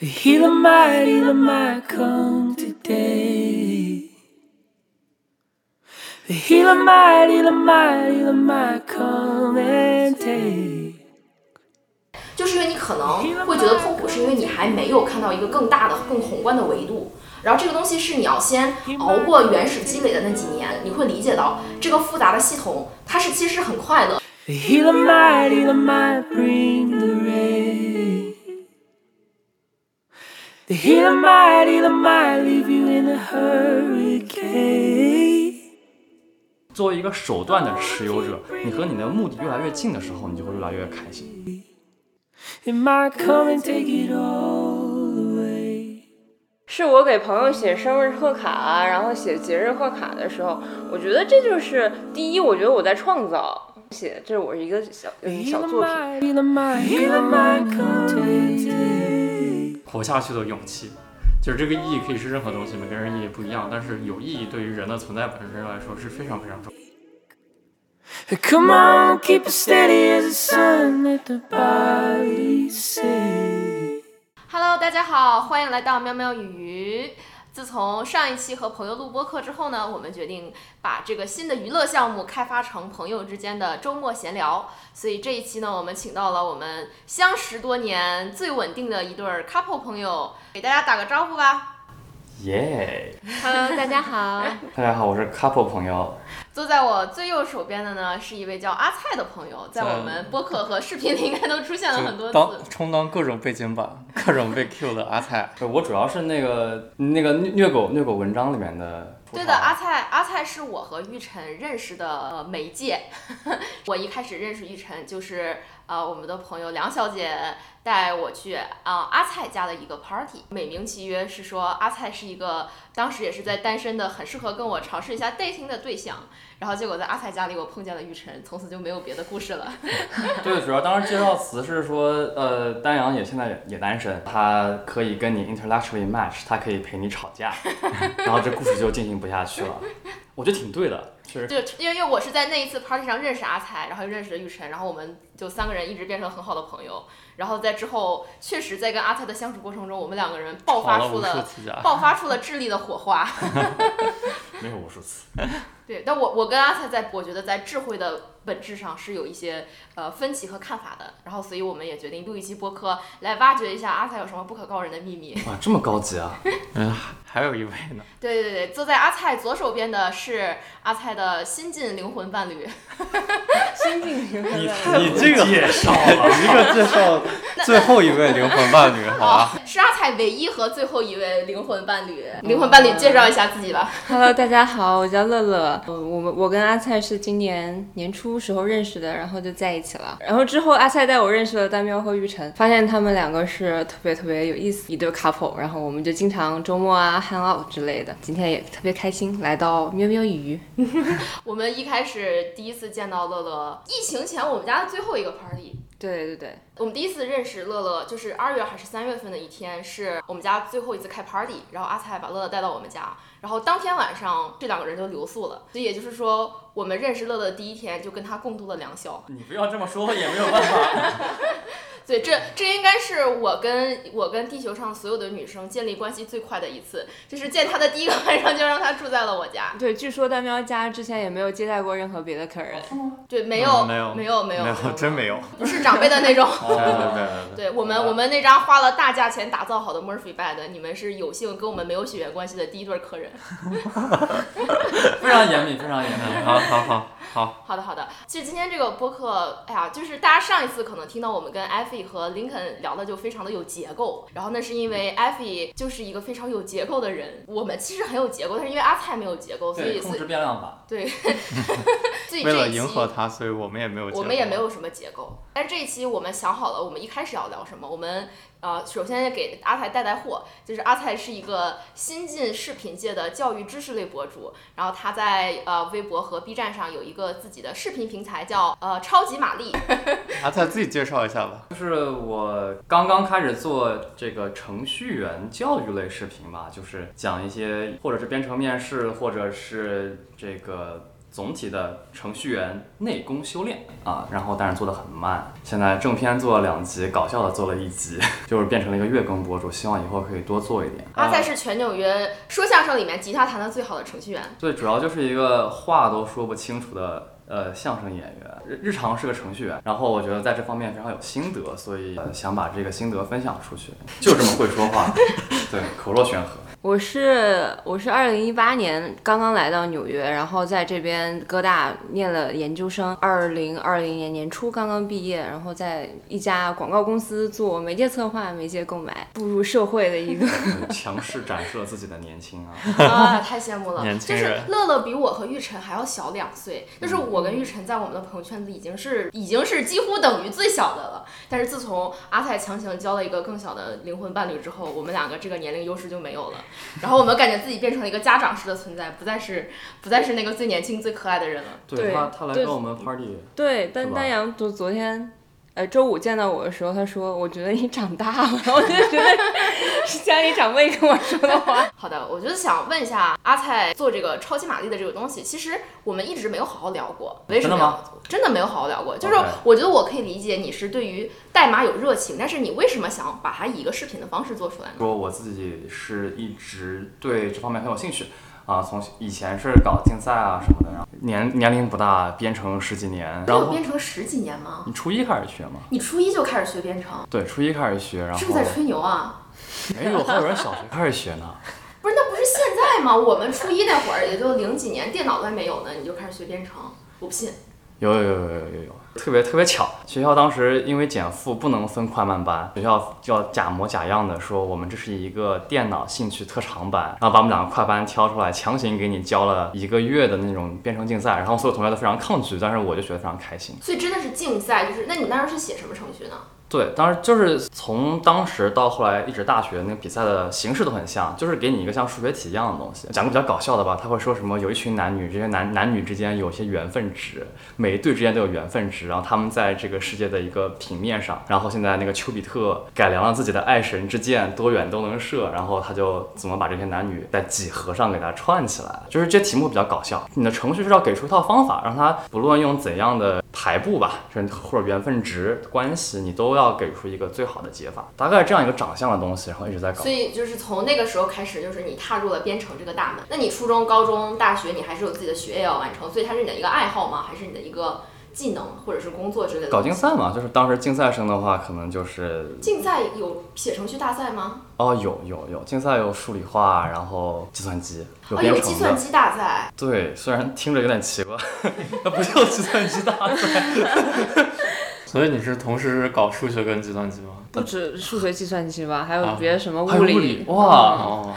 Heal the mighty, the might come today. The healer mighty, the mighty, the might come and take. 就是因为你可能会觉得痛苦，是因为你还没有看到一个更大的、更宏观的维度。然后这个东西是你要先熬过原始积累的那几年，你会理解到这个复杂的系统，它是其实很快乐。The healer mighty, the might bring the rain. The healer mighty, the might leave you in a hurricane. 作为一个手段的持有者，你和你的目的越来越近的时候，你就会越来越开心。It might come and take it all away. 是我给朋友写生日贺卡，然后写节日贺卡的时候，我觉得这就是第一，我觉得我在创造写，这是我是一个小嗯小 Healer 作品。活下去的勇气，就是这个意义可以是任何东西，每个人意义不一样，但是有意义对于人的存在本身来说是非常非常重要。Come on, keep it steady as the sun. Let the body say. Hello，大家好，欢迎来到喵喵与鱼。自从上一期和朋友录播课之后呢，我们决定把这个新的娱乐项目开发成朋友之间的周末闲聊。所以这一期呢，我们请到了我们相识多年、最稳定的一对 couple 朋友，给大家打个招呼吧。耶、Hello，大家好。大家好，我是 couple 朋友。坐在我最右手边的呢，是一位叫阿菜的朋友，在我们播客和视频里应该都出现了很多当次。充当各种背景板、各种被 Q 的阿菜。我主要是那个那个虐虐狗虐狗文章里面的。对的，阿菜，阿菜是我和玉晨认识的呃媒介。我一开始认识玉晨，就是呃我们的朋友梁小姐带我去啊、阿菜家的一个 party，美名其曰是说阿菜是一个当时也是在单身的，很适合跟我尝试一下 dating 的对象。然后结果在阿菜家里我碰见了玉晨，从此就没有别的故事了。对，主要当时介绍词是说，呃，丹阳也现在也也单身，他可以跟你 intellectually match，他可以陪你吵架，然后这故事就进行不下去了。我觉得挺对的，就因为因为我是在那一次 party 上认识阿才，然后又认识了玉晨，然后我们就三个人一直变成很好的朋友。然后在之后，确实在跟阿才的相处过程中，我们两个人爆发出了，爆发出了智力的火花。没有无数次。对，但我我跟阿菜在，我觉得在智慧的本质上是有一些呃分歧和看法的。然后，所以我们也决定录一期播客，来挖掘一下阿菜有什么不可告人的秘密。哇，这么高级啊！嗯，还有一位呢。对对对，坐在阿菜左手边的是阿菜的新晋灵魂伴侣。新晋灵魂伴侣你这个介绍了，一个介绍最后一位灵魂伴侣，好吧？是阿菜唯一和最后一位灵魂伴侣。灵魂伴侣介绍一下自己吧。Hello，大家好，我叫乐乐。呃我们我跟阿菜是今年年初时候认识的，然后就在一起了。然后之后阿菜带我认识了丹喵和玉晨，发现他们两个是特别特别有意思一对 couple。然后我们就经常周末啊 hang out 之类的。今天也特别开心来到喵喵鱼。我们一开始第一次见到乐乐，疫情前我们家的最后一个 party。对对对，我们第一次认识乐乐，就是二月还是三月份的一天，是我们家最后一次开 party，然后阿菜把乐乐带到我们家，然后当天晚上这两个人就留宿了，所以也就是说，我们认识乐乐的第一天就跟他共度了良宵。你不要这么说，也没有办法。对，这这应该是我跟我跟地球上所有的女生建立关系最快的一次，就是见他的第一个晚上就让他住在了我家。对，据说丹喵家之前也没有接待过任何别的客人。对，没有、嗯没有没有没有，真没有。不是长辈的那种。对对对。对我们，我们那张花了大价钱打造好的 Murphy bed，你们是有幸跟我们没有血缘关系的第一对客人。非常严密，非常严密。好好好好，好的，好的。其实今天这个播客，哎呀，就是大家上一次可能听到我们跟艾菲和林肯聊的就非常的有结构，然后那是因为艾菲就是一个非常有结构的人，我们其实很有结构，但是因为阿菜没有结构，所以对，控制变量法。对，所以为了迎合他，所以我们也没有。我们也没。有什么结构，但是这一期我们想好了，我们一开始要聊什么。我们呃，首先给阿才带带货，就是阿才是一个新晋视频界的教育知识类博主，然后他在呃微博和 B 站上有一个自己的视频平台叫呃超级玛丽。阿菜自己介绍一下吧。就是我刚刚开始做这个程序员教育类视频嘛，就是讲一些或者是编程面试，或者是这个总体的程序员内功修炼啊，然后但是做的很慢。现在正片做了两集，搞笑的做了一集，就是变成了一个月更博主，希望以后可以多做一点。阿塞啊是全纽约说相声里面吉他弹的最好的程序员。对，主要就是一个话都说不清楚的呃相声演员，日日常是个程序员，然后我觉得在这方面非常有心得，所以、呃想把这个心得分享出去，就这么会说话，对，口若悬河。我是我是二零一八年刚刚来到纽约，然后在这边哥大念了研究生，二零二零年年初刚刚毕业，然后在一家广告公司做媒介策划、媒介购买，步入社会的一个。强势展示了自己的年轻啊！啊，太羡慕了！就是年轻人乐乐比我和玉晨还要小两岁，就是我跟玉晨在我们的朋友圈子已经是已经是几乎等于最小的了。但是自从阿泰强行交了一个更小的灵魂伴侣之后，我们两个这个年龄优势就没有了。然后我们感觉自己变成了一个家长式的存在，不再是不再是那个最年轻最可爱的人了。对他，他来对跟我们 party，对，但丹阳昨昨天，呃，周五见到我的时候，他说：“我觉得你长大了。”我就觉得是家里长辈跟我说的话。好的，我就是想问一下阿菜做这个超级玛丽的这个东西，其实我们一直没有好好聊过，为什么真的吗？真的没有好好聊过。就是我觉得我可以理解你是对于代码有热情，但是你为什么想把它以一个视频的方式做出来呢？说我自己是一直对这方面很有兴趣啊，从以前是搞竞赛啊什么的，然后年年龄不大，编程十几年，然后编程十几年吗？你初一开始学吗？你初一就开始学编程，对，初一开始学，然后是不是在吹牛啊？没有，还有人小学开始学呢。不是，那不是现在吗？我们初一那会儿也就零几年，电脑都还没有呢，你就开始学编程，我不信。有有有有有有有，特别特别巧，学校当时因为减负不能分快慢班，学校就要假模假样的说我们这是一个电脑兴趣特长班，然后把我们两个快班挑出来，强行给你教了一个月的那种编程竞赛，然后所有同学都非常抗拒，但是我就觉得非常开心。所以真的是竞赛，就是那你当时是写什么程序呢？对，当时就是从当时到后来一直大学那个比赛的形式都很像，就是给你一个像数学题一样的东西。讲个比较搞笑的吧，他会说什么有一群男女，这些男男女之间有些缘分值，每一对之间都有缘分值，然后他们在这个世界的一个平面上，然后现在那个丘比特改良了自己的爱神之箭，多远都能射，然后他就怎么把这些男女在几何上给它串起来，就是这题目比较搞笑。你的程序是要给出一套方法，让他不论用怎样的排布吧，就是或者缘分值关系，你都要给出一个最好的解法。大概这样一个长相的东西，然后一直在搞所。以就是从那个时候开始，就是你踏入了编程这个大门。那你初中、高中、大学，你还是有自己的学业要完成，所以它是你的一个爱好吗？还是你的一个技能或者是工作之类的？搞竞赛嘛，就是当时竞赛生的话，可能就是竞赛有写程序大赛吗？哦，有有有竞赛有数理化，然后计算机，有哦，编程的。有计算机大赛。对，虽然听着有点奇怪，那不叫计算机大赛。所以你是同时搞数学跟计算机吗？不止数学、计算机吧，还有啊别的什么还有物理。理哇哦，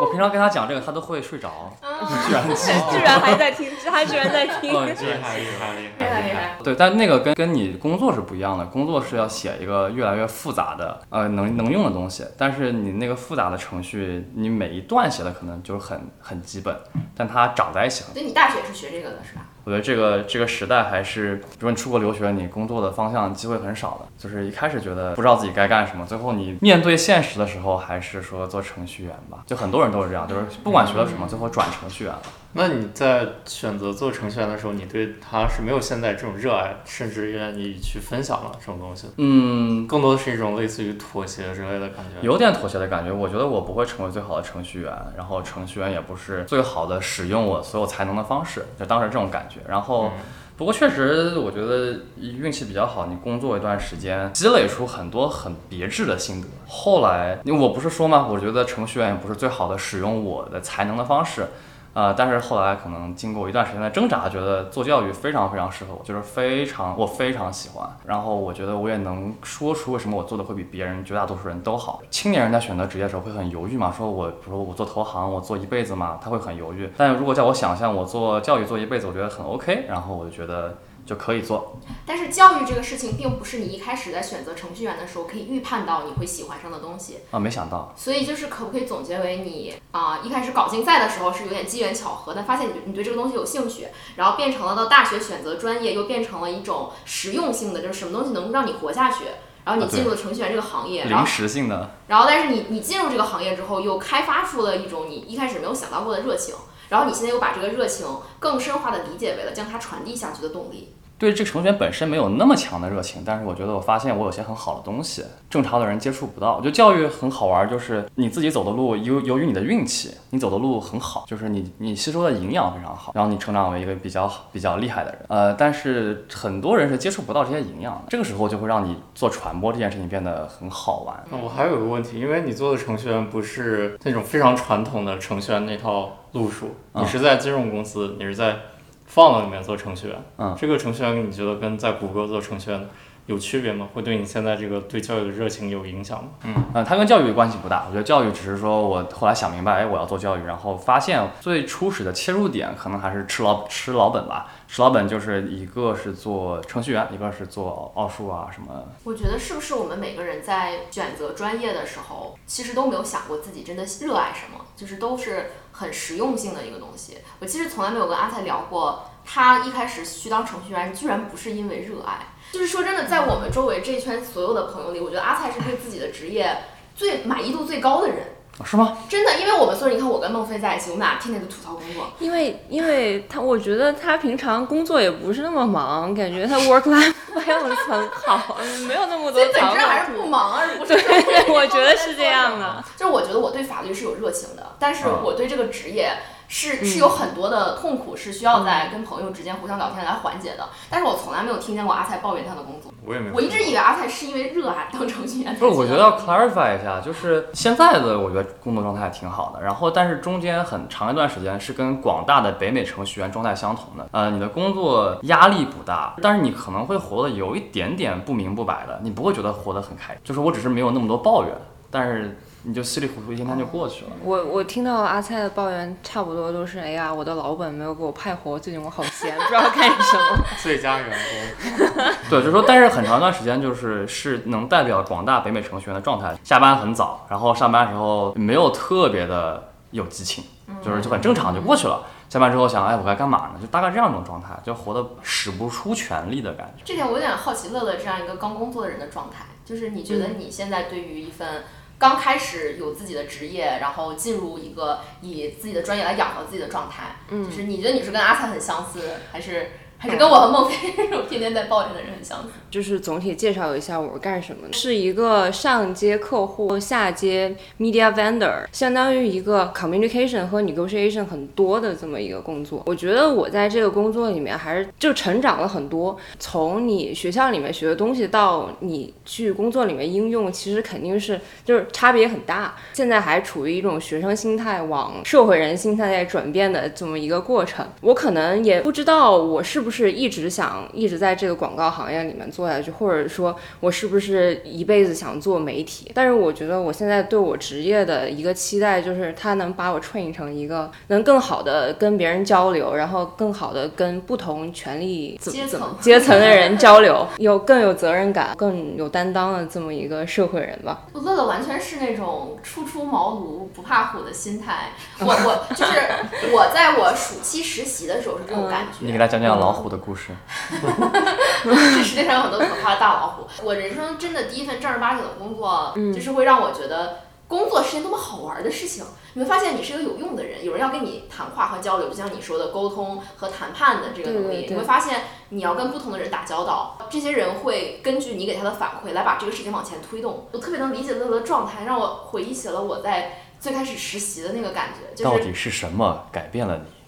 我平常跟他讲这个，他都会睡着。居然居然还在听，他居然在听。嗯厉害厉害厉厉害害厉害！对，但那个跟跟你工作是不一样的，工作是要写一个越来越复杂的呃能能用的东西，但是你那个复杂的程序，你每一段写的可能就是很很基本，但它长在一起很。所以你大学是学这个的是吧？我觉得这个这个时代还是，如果你出国留学，你工作的方向机会很少的，就是一开始觉得不知道自己该干什么，最后你面对现实的时候，还是说做程序员吧。就很多人都是这样，就是不管学了什么，最后转程序员了。那你在选择做程序员的时候，你对他是没有现在这种热爱，甚至愿意去分享了这种东西，嗯，更多的是一种类似于妥协之类的感觉。有点妥协的感觉。我觉得我不会成为最好的程序员，然后程序员也不是最好的使用我所有才能的方式，就当时这种感觉。然后，嗯不过确实，我觉得运气比较好，你工作一段时间，积累出很多很别致的心得。后来，因为我不是说嘛，我觉得程序员也不是最好的使用我的才能的方式。呃，但是后来可能经过一段时间的挣扎，觉得做教育非常非常适合我，就是非常我非常喜欢。然后我觉得我也能说出为什么我做的会比别人绝大多数人都好。青年人在选择职业的时候会很犹豫嘛，说我比如说我做投行，我做一辈子嘛，他会很犹豫。但如果叫我想象我做教育做一辈子，我觉得很 OK，然后我就觉得就可以做。但是教育这个事情，并不是你一开始在选择程序员的时候可以预判到你会喜欢上的东西。啊，没想到，所以就是可不可以总结为你啊、一开始搞竞赛的时候是有点机缘巧合，但发现你你对这个东西有兴趣，然后变成了到大学选择专业，又变成了一种实用性的，就是什么东西能让你活下去。然后你进入了程序员这个行业，然临时性的，然后但是你你进入这个行业之后，又开发出了一种你一开始没有想到过的热情。然后你现在又把这个热情更深化的理解为了将它传递下去的动力。对这个程序员本身没有那么强的热情，但是我觉得我发现我有些很好的东西，正常的人接触不到。就教育很好玩，就是你自己走的路，由由于你的运气，你走的路很好，就是你你吸收的营养非常好，然后你成长为一个比较好比较厉害的人。呃，但是很多人是接触不到这些营养的，这个时候就会让你做传播这件事情变得很好玩。那我还有个问题，因为你做的程序员不是那种非常传统的程序员那套路数，嗯你是在金融公司，你是在 Fund 里面做程序员。嗯这个程序员你觉得跟在谷歌做程序员有区别吗？会对你现在这个对教育的热情有影响吗？嗯，它跟教育关系不大。我觉得教育只是说我后来想明白，哎，我要做教育，然后发现最初始的切入点可能还是吃老吃老本吧。石老本就是一个是做程序员，一个是做奥数啊什么。我觉得是不是我们每个人在选择专业的时候，其实都没有想过自己真的热爱什么，就是都是很实用性的一个东西。我其实从来没有跟阿菜聊过，他一开始去当程序员，居然不是因为热爱。就是说真的，在我们周围这一圈所有的朋友里，我觉得阿菜是对自己的职业最满意度最高的人。哦是吗？真的，因为我们所以，你看我跟孟非在一起，我们俩天天都吐槽工作，因为因为他，我觉得他平常工作也不是那么忙，感觉他 work life balance 很好，没有那么多本质还是不忙，而不 是说对，我觉得是这样的。就是我觉得我对法律是有热情的，但是嗯我对这个职业是是有很多的痛苦，是需要在跟朋友之间互相聊天来缓解的。但是我从来没有听见过阿菜抱怨他的工作。我也没有。我一直以为阿菜是因为热爱当程序员。不是，我觉得要 clarify 一下，就是现在的我觉得工作状态挺好的，然后但是中间很长一段时间是跟广大的北美程序员状态相同的。呃，你的工作压力不大，但是你可能会活得有一点点不明不白的，你不会觉得活得很开心。就是我只是没有那么多抱怨，但是你就稀里糊涂一天天就过去了。我我听到阿菜的抱怨，差不多都是，哎呀，我的老本没有给我派活，最近我好闲，不知道干什么。最佳员工，对，就是说，但是很长一段时间就是是能代表广大北美程序员的状态。下班很早，然后上班时候没有特别的有激情，就是就很正常就过去了。下班之后想，哎，我该干嘛呢？就大概这样一种状态，就活得使不出全力的感觉。这点我有点好奇乐乐这样一个刚工作的人的状态，就是你觉得嗯你现在对于一份刚开始有自己的职业，然后进入一个以自己的专业来养活自己的状态，嗯。就是你觉得你是跟阿灿很相似，还是还是跟我和孟非这种天天在抱怨的人很相似？就是总体介绍一下我是干什么的，是一个上接客户、下接 media vendor，相当于一个 communication 和 negotiation 很多的这么一个工作。我觉得我在这个工作里面还是就成长了很多，从你学校里面学的东西到你去工作里面应用，其实肯定是就是差别很大。现在还处于一种学生心态往社会人心态在转变的这么一个过程。我可能也不知道我是不是一直想一直在这个广告行业里面做下去，或者说我是不是一辈子想做媒体。但是我觉得我现在对我职业的一个期待就是，它能把我 train 成一个能更好的跟别人交流，然后更好的跟不同权力阶层阶层的人 交流，有更有责任感、更有担当的这么一个社会人吧。我乐乐完全是那种初出茅庐不怕虎的心态。我我就是 我在我暑期实习的时候是这种感觉。你给他讲讲老虎的故事。这世界上有很多可怕的大老虎。我人生真的第一份正儿八经的工作，就是会让我觉得工作是件多么好玩的事情。你会发现你是一个有用的人，有人要跟你谈话和交流，就像你说的沟通和谈判的这个能力。你会发现你要跟不同的人打交道，这些人会根据你给他的反馈来把这个事情往前推动。我特别能理解乐乐的状态，让我回忆起了我在最开始实习的那个感觉，就是到底是什么改变了你？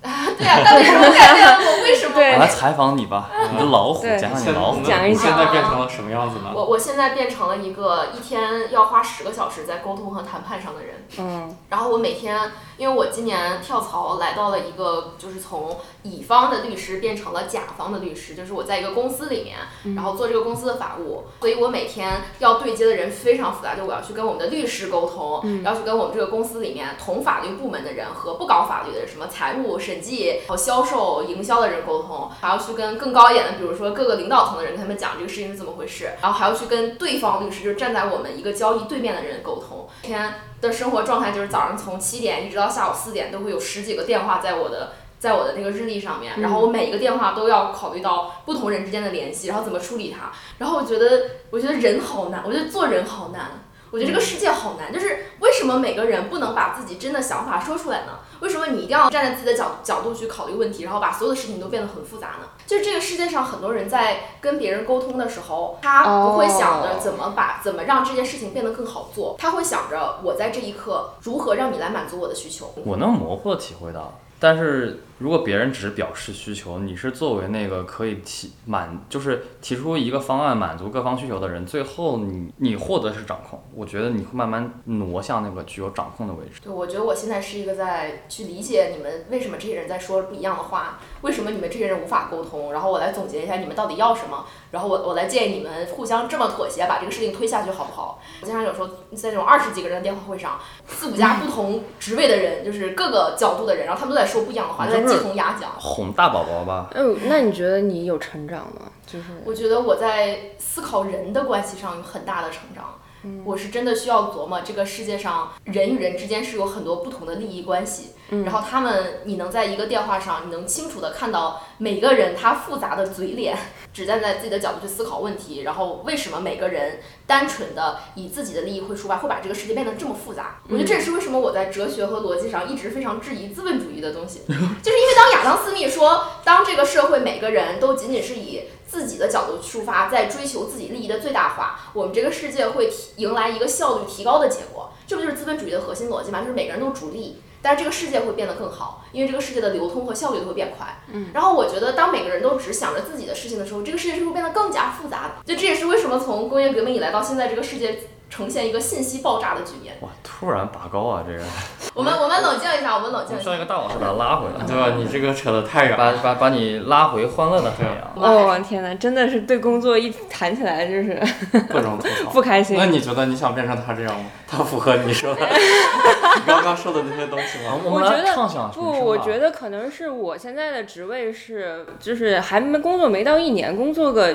对啊，到底什么改变了我？为什么？我来采访你吧，你的老虎，对讲讲你现老虎。讲一现在讲变成了什么样子呢？我我现在变成了一个一天要花十个小时在沟通和谈判上的人。嗯然后我每天，因为我今年跳槽来到了一个，就是从乙方的律师变成了甲方的律师，就是我在一个公司里面，然后做这个公司的法务，所以我每天要对接的人非常复杂，就我要去跟我们的律师沟通，要去跟我们这个公司里面同法律部门的人和不搞法律的，什么财务、审计、还有销售、营销的人沟通，还要去跟更高一点的，比如说各个领导层的人，跟他们讲这个事情是怎么回事，然后还要去跟对方律师，就是站在我们一个交易对面的人沟通，每天。的生活状态就是早上从七点一直到下午四点都会有十几个电话在我的在我的那个日历上面，然后我每一个电话都要考虑到不同人之间的联系，然后怎么处理它。然后我觉得，我觉得人好难，我觉得做人好难，我觉得这个世界好难。就是为什什么每个人不能把自己真的想法说出来呢？为什么你一定要站在自己的角角度去考虑问题，然后把所有的事情都变得很复杂呢？就是这个世界上很多人在跟别人沟通的时候，他不会想着怎么把怎么让这件事情变得更好做，他会想着我在这一刻如何让你来满足我的需求。我能模糊的体会到，但是如果别人只是表示需求，你是作为那个可以提满，就是提出一个方案满足各方需求的人，最后你你获得是掌控，我觉得你会慢慢挪向那个具有掌控的位置。对，我觉得我现在是一个在去理解你们为什么这些人在说不一样的话，为什么你们这些人无法沟通，然后我来总结一下你们到底要什么，然后我我来建议你们互相这么妥协，把这个事情推下去，好不好？我经常有时候在那种二十几个人的电话会上，四五家不同职位的人，就是各个角度的人，然后他们都在说不一样的话，在鸡同鸭讲。哄大宝宝吧，嗯，那你觉得你有成长吗？就是我觉得我在思考人的关系上有很大的成长。嗯我是真的需要琢磨这个世界上人与人之间是有很多不同的利益关系，然后他们你能在一个电话上，你能清楚的看到每个人他复杂的嘴脸，只站在自己的角度去思考问题，然后为什么每个人单纯的以自己的利益会出发，会把这个世界变得这么复杂？我觉得这也是为什么我在哲学和逻辑上一直非常质疑资本主义的东西，就是因为当亚当斯密说，当这个社会每个人都仅仅是以自己的角度出发，在追求自己利益的最大化，我们这个世界会提迎来一个效率提高的结果。这不就是资本主义的核心逻辑吗？就是每个人都逐利，但是这个世界会变得更好，因为这个世界的流通和效率都会变快。嗯，然后我觉得，当每个人都只想着自己的事情的时候，这个世界是会变得更加复杂的。就这也是为什么从工业革命以来到现在，这个世界呈现一个信息爆炸的局面。哇，突然拔高啊，这个 我们我们冷静一下，我们冷静一下。需要一个大老师把他拉回来，对吧？你这个扯得太远了。把把把你拉回欢乐的海洋。哦天哪，真的是对工作一谈起来就是 各种吐槽。不开心那。你觉得你想变成他这样吗？他符合你说的，你刚刚说的那些东西吗？我们来我觉得畅想不，我觉得可能是我现在的职位是，就是还没工作没到一年，工作个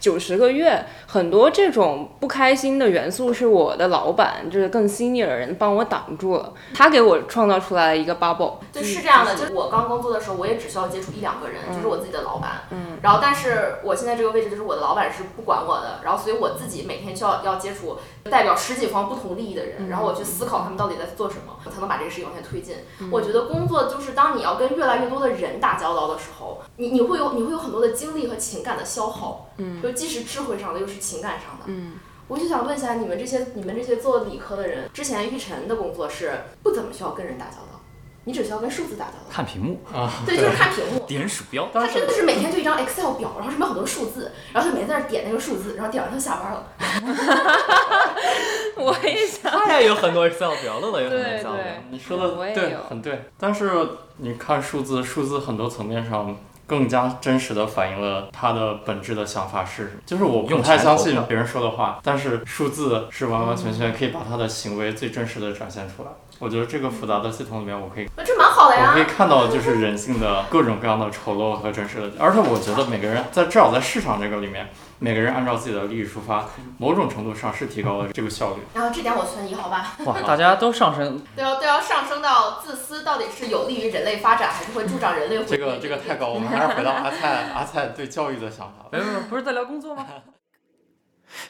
九十个月，很多这种不开心的元素是我的老板，就是更 senior 的人帮我挡住了，他给我创造出来了一个 bubble。就是这样的，就是我刚工作的时候，我也只需要接触一两个人，就是我自己的老板。嗯。然后，但是我现在这个位置，就是我的老板是不管我的，然后所以我自己每天需要要接触代表十几方不同利益的人，然后我去思考他们到底在做什么，我才能把这个事情往前推进。我觉得工作就是当你要跟越来越多的人打交道的时候，你你会有你会有很多的精力和情感的消耗，嗯，就既是智慧上的，又是情感上的，嗯。我就想问一下，你们这些你们这些做理科的人，之前玉晨的工作是不怎么需要跟人打交道，你只需要跟数字打交道。看屏幕，啊，对，就是看屏幕。点鼠标，他真的是每天就一张 Excel 表，然后上面有很多数字，然后他每天在那点那个数字，然后点完他就下班了。我也想，他也有很多 Excel 表，乐乐有很多 Excel 表。对，你说的对很对。但是你看数字，数字很多层面上更加真实的反映了他的本质的想法是什么。就是我不用太相信别人说的话，但是数字是完完全全可以把他的行为最真实的展现出来。我觉得这个复杂的系统里面，我可以这蛮好的呀我可以。看到就是人性的各种各样的丑陋和真实的，而且我觉得每个人在至少在市场这个里面，每个人按照自己的利益出发，某种程度上是提高了这个效率。然后这点我存疑，好吧？哇，大家都上升，都要都要上升到自私，到底是有利于人类发展，还是会助长人类毁灭？这个这个太高，我们还是回到阿菜 阿菜对教育的想法吧。没有没有，不是在聊工作吗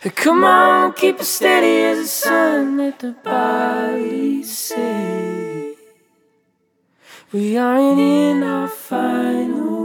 ？Come on, keep it steady as the sun. Let the body say we aren't in our final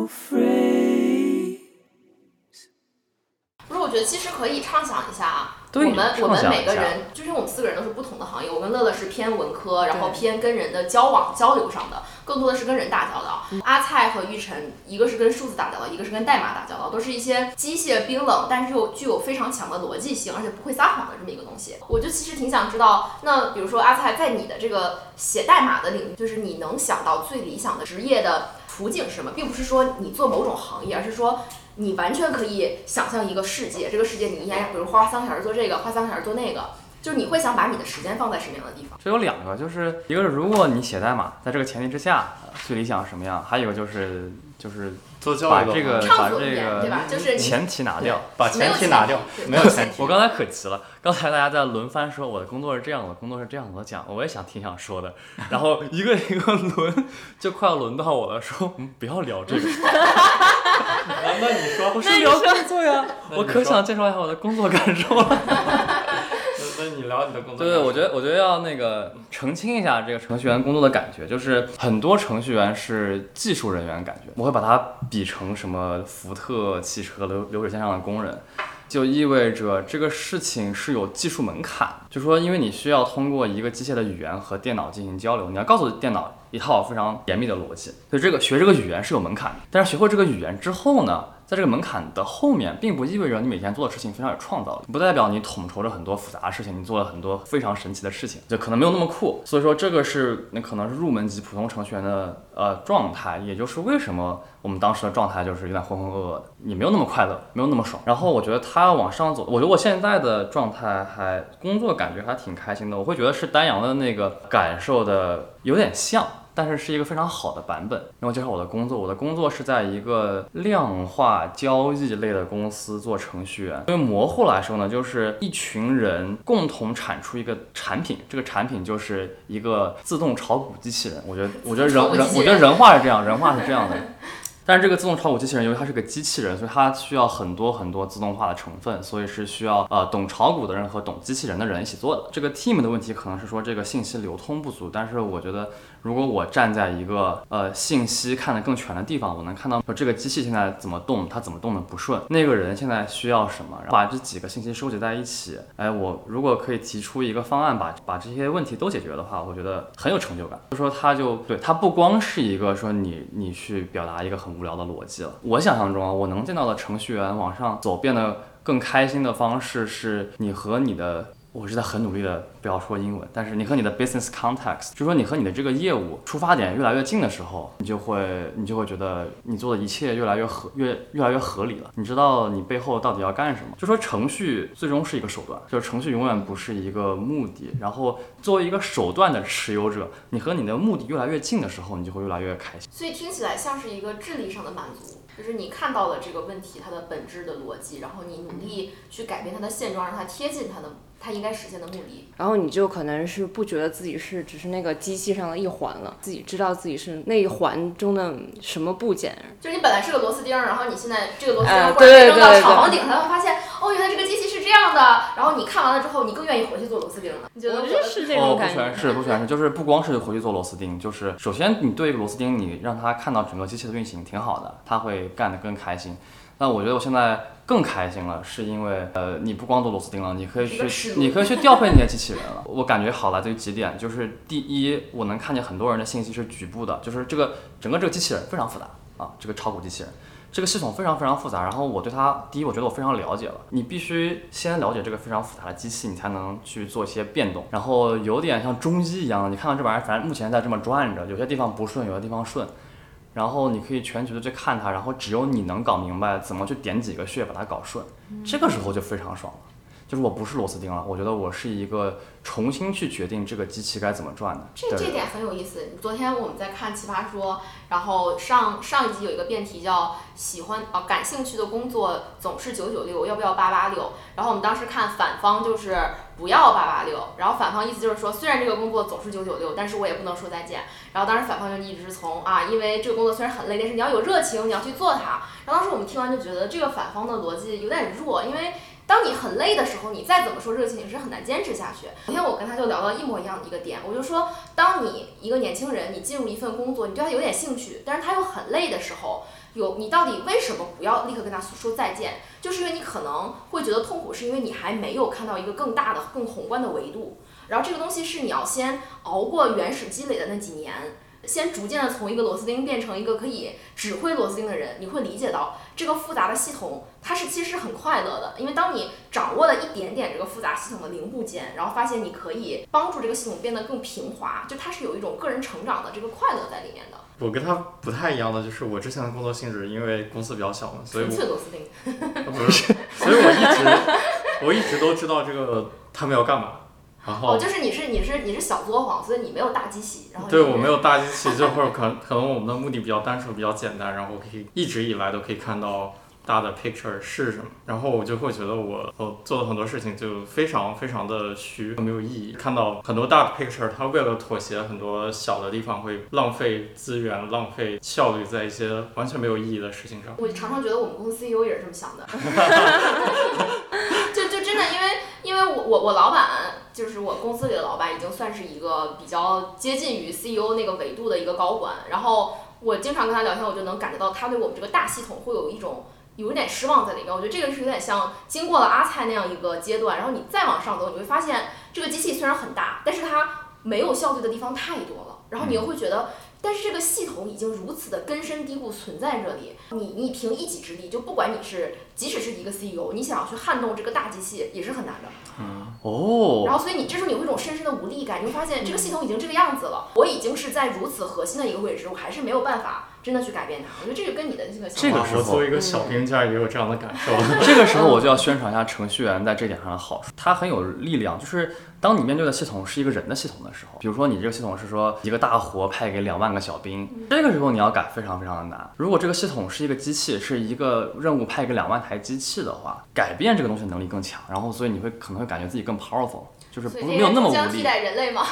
觉得其实可以畅想一下啊。对我们我们每个人，就是我们四个人都是不同的行业。我跟乐乐是偏文科，然后偏跟人的交往交流上的，更多的是跟人打交道。阿菜和玉晨，一个是跟数字打交道，一个是跟代码打交道，都是一些机械冰冷，但是又具有非常强的逻辑性，而且不会撒谎的这么一个东西。我就其实挺想知道，那比如说阿菜在你的这个写代码的领域，就是你能想到最理想的职业的途径是什么，并不是说你做某种行业，而是说你完全可以想象一个世界，这个世界你一天比如花三个小时做这个，花三个小时做那个，就是你会想把你的时间放在什么样的地方？这有两个，就是一个是如果你写代码，在这个前提之下，呃最理想是什么样？还有一个就是就是做教育的把这个畅把这对吧？就是前提拿掉。把前提拿掉，没有前提。我刚才可急了，刚才大家在轮番说我的工作是这样的，工作是这样的，我讲我也想挺想说的，然后一个一个轮，就快要轮到我了，说嗯不要聊这个，我是聊工作呀，我可想介绍一下我的工作感受了。那那所以你聊你的工作。对对，我觉得我觉得要那个澄清一下这个程序员工作的感觉，就是很多程序员是技术人员感觉，我会把它比成什么福特汽车流流水线上的工人。就意味着这个事情是有技术门槛，就说因为你需要通过一个机械的语言和电脑进行交流，你要告诉电脑一套非常严密的逻辑，所以这个学这个语言是有门槛的。但是学会这个语言之后呢，在这个门槛的后面，并不意味着你每天做的事情非常有创造力，不代表你统筹着很多复杂的事情，你做了很多非常神奇的事情，就可能没有那么酷。所以说这个是那可能是入门级普通程序员的呃状态，也就是为什么我们当时的状态就是有点浑浑噩噩的，也没有那么快乐，没有那么爽。然后我觉得他往上走，我觉得我现在的状态还工作感觉还挺开心的，我会觉得是丹阳的那个感受的有点像。但是是一个非常好的版本。让我介绍我的工作，我的工作是在一个量化交易类的公司做程序员。因为模糊来说呢，就是一群人共同产出一个产品，这个产品就是一个自动炒股机器人。我觉得，我觉得人人，我觉得人话是这样，人话是这样的。但是这个自动炒股机器人，由于它是个机器人，所以它需要很多很多自动化的成分，所以是需要呃懂炒股的人和懂机器人的人一起做的。这个 team 的问题可能是说这个信息流通不足，但是我觉得。如果我站在一个呃信息看得更全的地方，我能看到说这个机器现在怎么动，它怎么动的不顺，那个人现在需要什么，然后把这几个信息收集在一起，哎，我如果可以提出一个方案，把把这些问题都解决的话，我觉得很有成就感。就说它就对它不光是一个说你你去表达一个很无聊的逻辑了。我想象中啊，我能见到的程序员往上走变得更开心的方式，是你和你的。我是在很努力的不要说英文，但是你和你的 business context，就是说你和你的这个业务出发点越来越近的时候，你就会你就会觉得你做的一切越来越合越越来越合理了。你知道你背后到底要干什么？就说程序最终是一个手段，就是程序永远不是一个目的。然后作为一个手段的持有者，你和你的目的越来越近的时候，你就会越来越开心。所以听起来像是一个智力上的满足。就是你看到了这个问题它的本质的逻辑，然后你努力去改变它的现状，让它贴近它的它应该实现的目的。然后你就可能是不觉得自己是只是那个机器上的一环了，自己知道自己是那一环中的什么部件。就是你本来是个螺丝钉，然后你现在这个螺丝钉或者扔到厂房顶上，会发现哦，原来这个机器是这样的。然后你看完了之后，你更愿意回去做螺丝钉了。你觉得是这种感觉？不全是，不全是，就是不光是回去做螺丝钉，就是首先你对螺丝钉，你让他看到整个机器的运行挺好的，他会干得更开心。那我觉得我现在更开心了，是因为呃，你不光做螺丝钉了，你可以去，你可以去调配那些机器人了。我感觉好来自于几点，就是第一，我能看见很多人的信息是局部的，就是这个整个这个机器人非常复杂啊，这个炒股机器人，这个系统非常非常复杂。然后我对它，第一，我觉得我非常了解了。你必须先了解这个非常复杂的机器，你才能去做一些变动。然后有点像中医一样，你看到这玩意儿，反正目前在这么转着，有些地方不顺，有些地方顺。然后你可以全局的去看它，然后只有你能搞明白怎么去点几个穴把它搞顺，这个时候就非常爽了。就是我不是螺丝钉了，我觉得我是一个重新去决定这个机器该怎么转的。这这点很有意思。昨天我们在看《奇葩说》，然后上上一集有一个辩题叫“喜欢啊感兴趣的工作总是九九六，要不要八八六？”然后我们当时看反方就是不要八八六，然后反方意思就是说，虽然这个工作总是九九六，但是我也不能说再见。然后当时反方就一直从啊，因为这个工作虽然很累，但是你要有热情，你要去做它。然后当时我们听完就觉得这个反方的逻辑有点弱，因为。当你很累的时候，你再怎么说热情也是很难坚持下去。昨天我跟他就聊到一模一样的一个点，我就说，当你一个年轻人，你进入一份工作，你对他有点兴趣，但是他又很累的时候，有你到底为什么不要立刻跟他说再见？就是因为你可能会觉得痛苦，是因为你还没有看到一个更大的、更宏观的维度。然后这个东西是你要先熬过原始积累的那几年。先逐渐的从一个螺丝钉变成一个可以指挥螺丝钉的人，你会理解到这个复杂的系统它是其实很快乐的，因为当你掌握了一点点这个复杂系统的零部件，然后发现你可以帮助这个系统变得更平滑，就它是有一种个人成长的这个快乐在里面的。我跟他不太一样的就是我之前的工作性质，因为公司比较小嘛，所以我螺丝钉，不是，所以我一直我一直都知道这个他们要干嘛。哦，就是你是你是你是小作坊，所以你没有大机器，然后对我没有大机器，就或者可可能我们的目的比较单纯，比较简单，然后可以一直以来都可以看到大的 picture 是什么，然后我就会觉得我我做的很多事情就非常非常的虚，没有意义。看到很多大的 picture，它为了妥协很多小的地方，会浪费资源、浪费效率在一些完全没有意义的事情上。我常常觉得我们公司 CEO 也是这么想的 因为我我我老板。就是我公司里的老板已经算是一个比较接近于 CEO 那个维度的一个高管，然后我经常跟他聊天，我就能感觉到他对我们这个大系统会有一种有一点失望在里面。我觉得这个是有点像经过了阿菜那样一个阶段，然后你再往上走，你会发现这个机器虽然很大，但是它没有效率的地方太多了，然后你又会觉得。但是这个系统已经如此的根深蒂固存在这里，你你凭一己之力，就不管你是即使是一个 CEO，你想要去撼动这个大机器也是很难的。哦，然后所以你这时候你会有一种深深的无力感，你会发现这个系统已经这个样子了，我已经是在如此核心的一个位置，我还是没有办法真的去改变它。我觉得这个跟你的这个这个时候我作为一个小兵家也有这样的感受。这个时候我就要宣传一下程序员在这点上的好处，它很有力量。就是当你面对的系统是一个人的系统的时候，比如说你这个系统是说一个大活派给两万个小兵，这个时候你要改非常非常的难。如果这个系统是一个机器，是一个任务派给两万台机器的话，改变这个东西能力更强，然后所以你会可能会感觉自己更 powerful，就是没有那么个将替。代人类吗？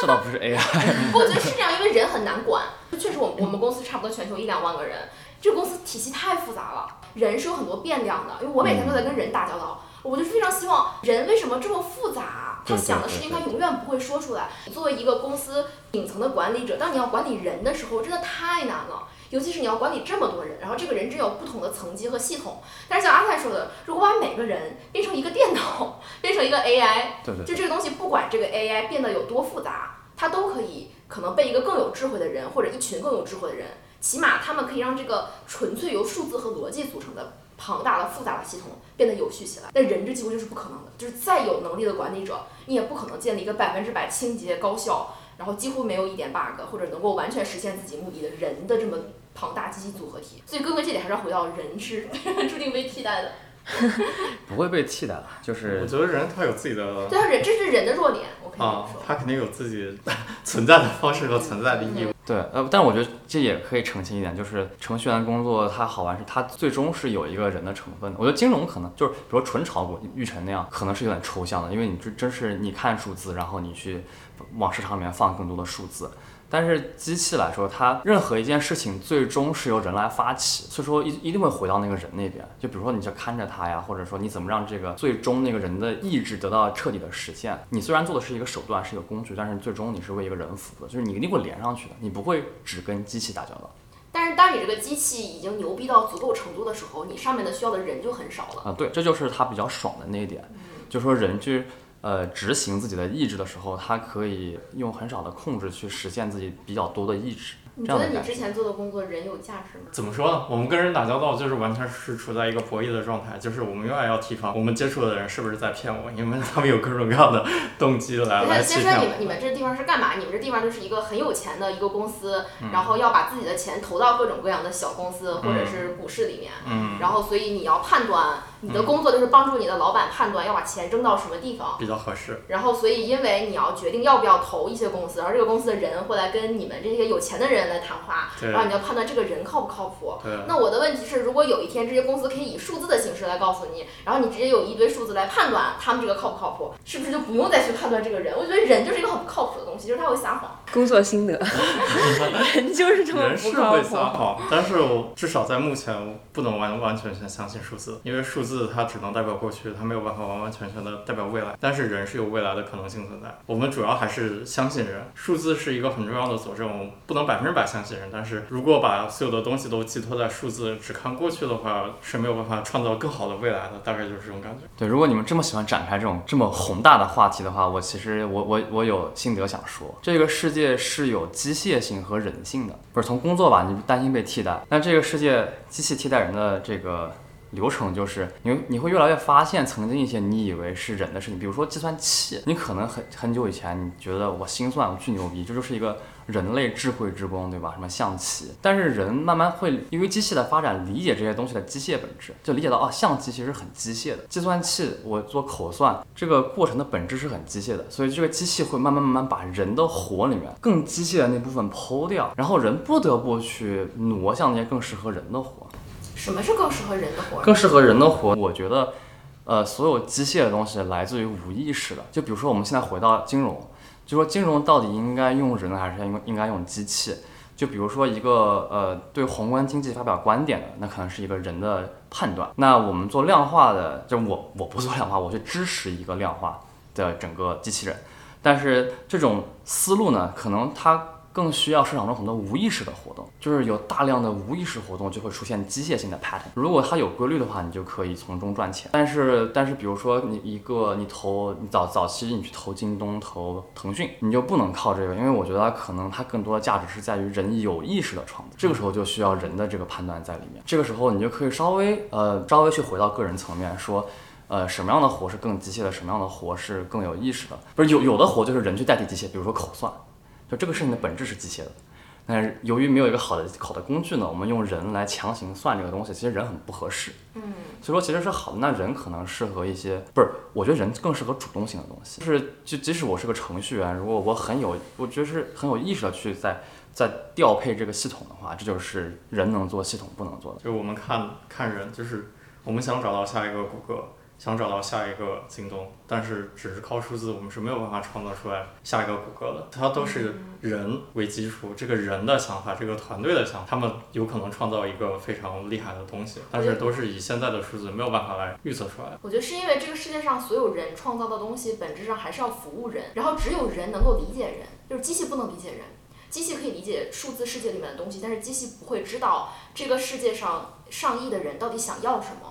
这倒不是 AI，不，我觉得是这样，因为人很难管。确实，我们我们公司差不多全球一两万个人，这个公司体系太复杂了，人是有很多变量的。因为我每天都在跟人打交道，我就是非常希望人为什么这么复杂？他想的事情对对他永远不会说出来。作为一个公司顶层的管理者，当你要管理人的时候，真的太难了。尤其是你要管理这么多人，然后这个人只有不同的层级和系统。但是像阿泰说的，如果把每个人变成一个电脑，变成一个 AI，对对就这个东西，不管这个 AI 变得有多复杂，它都可以可能被一个更有智慧的人或者一群更有智慧的人，起码他们可以让这个纯粹由数字和逻辑组成的庞大的复杂的系统变得有序起来。但人这几乎就是不可能的，就是再有能力的管理者，你也不可能建立一个百分之百清洁高效，然后几乎没有一点 bug 或者能够完全实现自己目的的人的这么庞大机器组合体。所以归根结底还是要回到人是 注定被替代的。不会被替代了，就是我觉得人他有自己的对啊，人这是人的弱点，我可以这啊么说。，他肯定有自己 存在的方式和存在的意义。对，呃，但我觉得这也可以澄清一点，就是程序员工作它好玩是它最终是有一个人的成分的。我觉得金融可能就是，比如说纯炒股，玉成那样，可能是有点抽象的，因为你这真是你看数字，然后你去往市场里面放更多的数字。但是机器来说，它任何一件事情最终是由人来发起，所以说一一定会回到那个人那边。就比如说你就看着他呀，或者说你怎么让这个最终那个人的意志得到彻底的实现。你虽然做的是一个手段，是一个工具，但是最终你是为一个人服务的，就是你一定会连上去的，你不会只跟机器打交道。但是当你这个机器已经牛逼到足够程度的时候，你上面的需要的人就很少了。啊，对，这就是它比较爽的那一点，就是说人去呃执行自己的意志的时候，他可以用很少的控制去实现自己比较多的意志，你觉得你。之前做的工作人有价值吗？怎么说呢？我们跟人打交道就是完全是处在一个博弈的状态，就是我们永远要提防我们接触的人是不是在骗我，因为他们有各种各样的 动机来来那先说欺骗我。你们你们这地方是干嘛？你们这地方就是一个很有钱的一个公司，嗯然后要把自己的钱投到各种各样的小公司或者是股市里面，嗯，然后所以你要判断你的工作就是帮助你的老板判断要把钱扔到什么地方。比较合适。然后，所以因为你要决定要不要投一些公司，然后这个公司的人会来跟你们这些有钱的人来谈话，对然后你要判断这个人靠不靠谱。对，那我的问题是，如果有一天这些公司可以以数字的形式来告诉你，然后你直接有一堆数字来判断他们这个靠不靠谱，是不是就不用再去判断这个人？我觉得人就是一个很不靠谱的东西，就是他会撒谎。工作心得，人就是这么人是会不靠谱。撒谎，但是我至少在目前我不能完完全全相信数字，因为数字字它只能代表过去，它没有办法完完全全的代表未来。但是人是有未来的可能性存在，我们主要还是相信人。数字是一个很重要的佐证，我们不能百分之百相信人。但是如果把所有的东西都寄托在数字，只看过去的话，是没有办法创造更好的未来的。大概就是这种感觉。对，如果你们这么喜欢展开这种这么宏大的话题的话，我其实我我我有心得想说，这个世界是有机械性和人性的，不是从工作吧，你担心被替代，那这个世界机器替代人的这个。流程就是你你会越来越发现曾经一些你以为是人的事情，比如说计算器，你可能很很久以前你觉得我心算我巨牛逼，这就是一个人类智慧之光，对吧？什么象棋，但是人慢慢会因为机器的发展，理解这些东西的机械本质，就理解到啊，象棋其实很机械的，计算器我做口算这个过程的本质是很机械的，所以这个机器会慢慢慢慢把人的活里面更机械的那部分剖掉，然后人不得不去挪向那些更适合人的活。什么是更适合人的活？更适合人的活，我觉得，呃，所有机械的东西来自于无意识的。就比如说，我们现在回到金融，就说金融到底应该用人还是应应该用机器？就比如说一个呃对宏观经济发表观点的，那可能是一个人的判断。那我们做量化的，就我我不做量化，我去支持一个量化。的整个机器人。但是这种思路呢，可能它更需要市场中很多无意识的活动，就是有大量的无意识活动就会出现机械性的 pattern。如果它有规律的话，你就可以从中赚钱。但是，但是比如说你一个你投你早早期你去投京东、投腾讯，你就不能靠这个，因为我觉得它可能它更多的价值是在于人有意识的创造。这个时候就需要人的这个判断在里面。这个时候你就可以稍微呃稍微去回到个人层面说。呃，什么样的活是更机械的？什么样的活是更有意识的？不是有有的活就是人去代替机械，比如说口算，就这个事情的本质是机械的。但是由于没有一个好的好的工具呢，我们用人来强行算这个东西，其实人很不合适。嗯，所以说其实是好的。那人可能适合一些，不是？我觉得人更适合主动性的东西。就是就即使我是个程序员，如果我很有，我觉得是很有意识的去在在调配这个系统的话，这就是人能做系统不能做的。就是我们看看人，就是我们想找到下一个谷歌。想找到下一个京东，但是只是靠数字，我们是没有办法创造出来下一个谷歌的。它都是人为基础，这个人的想法，这个团队的想法，他们有可能创造一个非常厉害的东西，但是都是以现在的数字没有办法来预测出来。我觉得是因为这个世界上所有人创造的东西，本质上还是要服务人，然后只有人能够理解人，就是机器不能理解人，机器可以理解数字世界里面的东西，但是机器不会知道这个世界上上亿的人到底想要什么。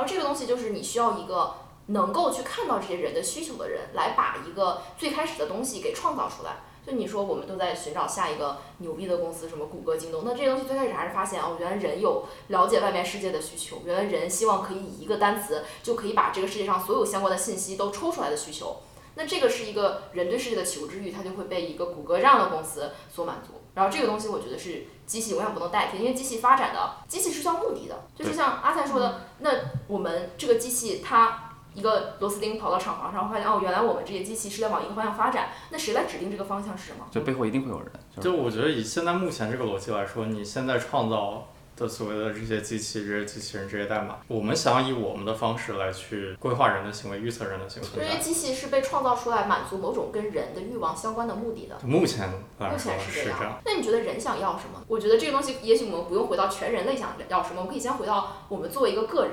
然后这个东西就是你需要一个能够去看到这些人的需求的人，来把一个最开始的东西给创造出来。就你说我们都在寻找下一个牛逼的公司，什么谷歌、京东，那这些东西最开始还是发现哦，原来人有了解外面世界的需求，原来人希望可以以一个单词就可以把这个世界上所有相关的信息都抽出来的需求。那这个是一个人对世界的求知欲，它就会被一个谷歌这样的公司所满足。然后这个东西我觉得是机器永远不能代替，因为机器发展的机器是需要目的的，就是像阿菜说的，那我们这个机器它一个螺丝钉跑到厂房上，发现哦，原来我们这些机器是在往一个方向发展，那谁来指定这个方向是什么？就背后一定会有人。就我觉得以现在目前这个逻辑来说，你现在创造。的所谓的这些机器、这些机器人、这些代码，我们想以我们的方式来去规划人的行为、预测人的行为。这些机器是被创造出来满足某种跟人的欲望相关的目的的。目前来说是这样。那你觉得人想要什么？我觉得这个东西，也许我们不用回到全人类想要什么，我们可以先回到我们作为一个个人，